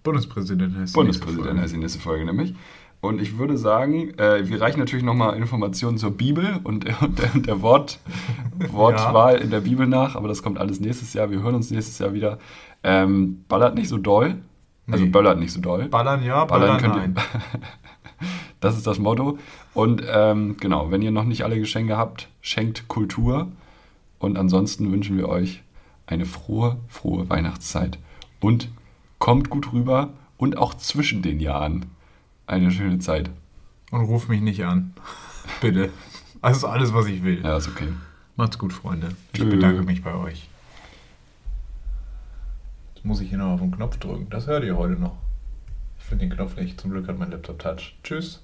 Bundespräsident heißt die Bundespräsident nächste heißt die nächste Folge nämlich. Und ich würde sagen, äh, wir reichen natürlich nochmal Informationen zur Bibel und, und der, der Wort, Wortwahl in der Bibel nach, aber das kommt alles nächstes Jahr. Wir hören uns nächstes Jahr wieder. Ähm, ballert nicht so doll. Also Nee. böllert nicht so doll. Ballern ja, Ballern ballern, könnt nein. ihr. Das ist das Motto. Und ähm, genau, wenn ihr noch nicht alle Geschenke habt, schenkt Kultur. Und ansonsten wünschen wir euch eine frohe, frohe Weihnachtszeit. Und kommt gut rüber und auch zwischen den Jahren eine schöne Zeit. Und ruf mich nicht an. Bitte. Das ist alles, was ich will. Ja, ist okay. Macht's gut, Freunde. Ich Tschö. bedanke mich bei euch. Jetzt muss ich hier noch auf den Knopf drücken. Das hört ihr heute noch. Ich finde den Knopf nicht. Zum Glück hat mein Laptop Touch. Tschüss.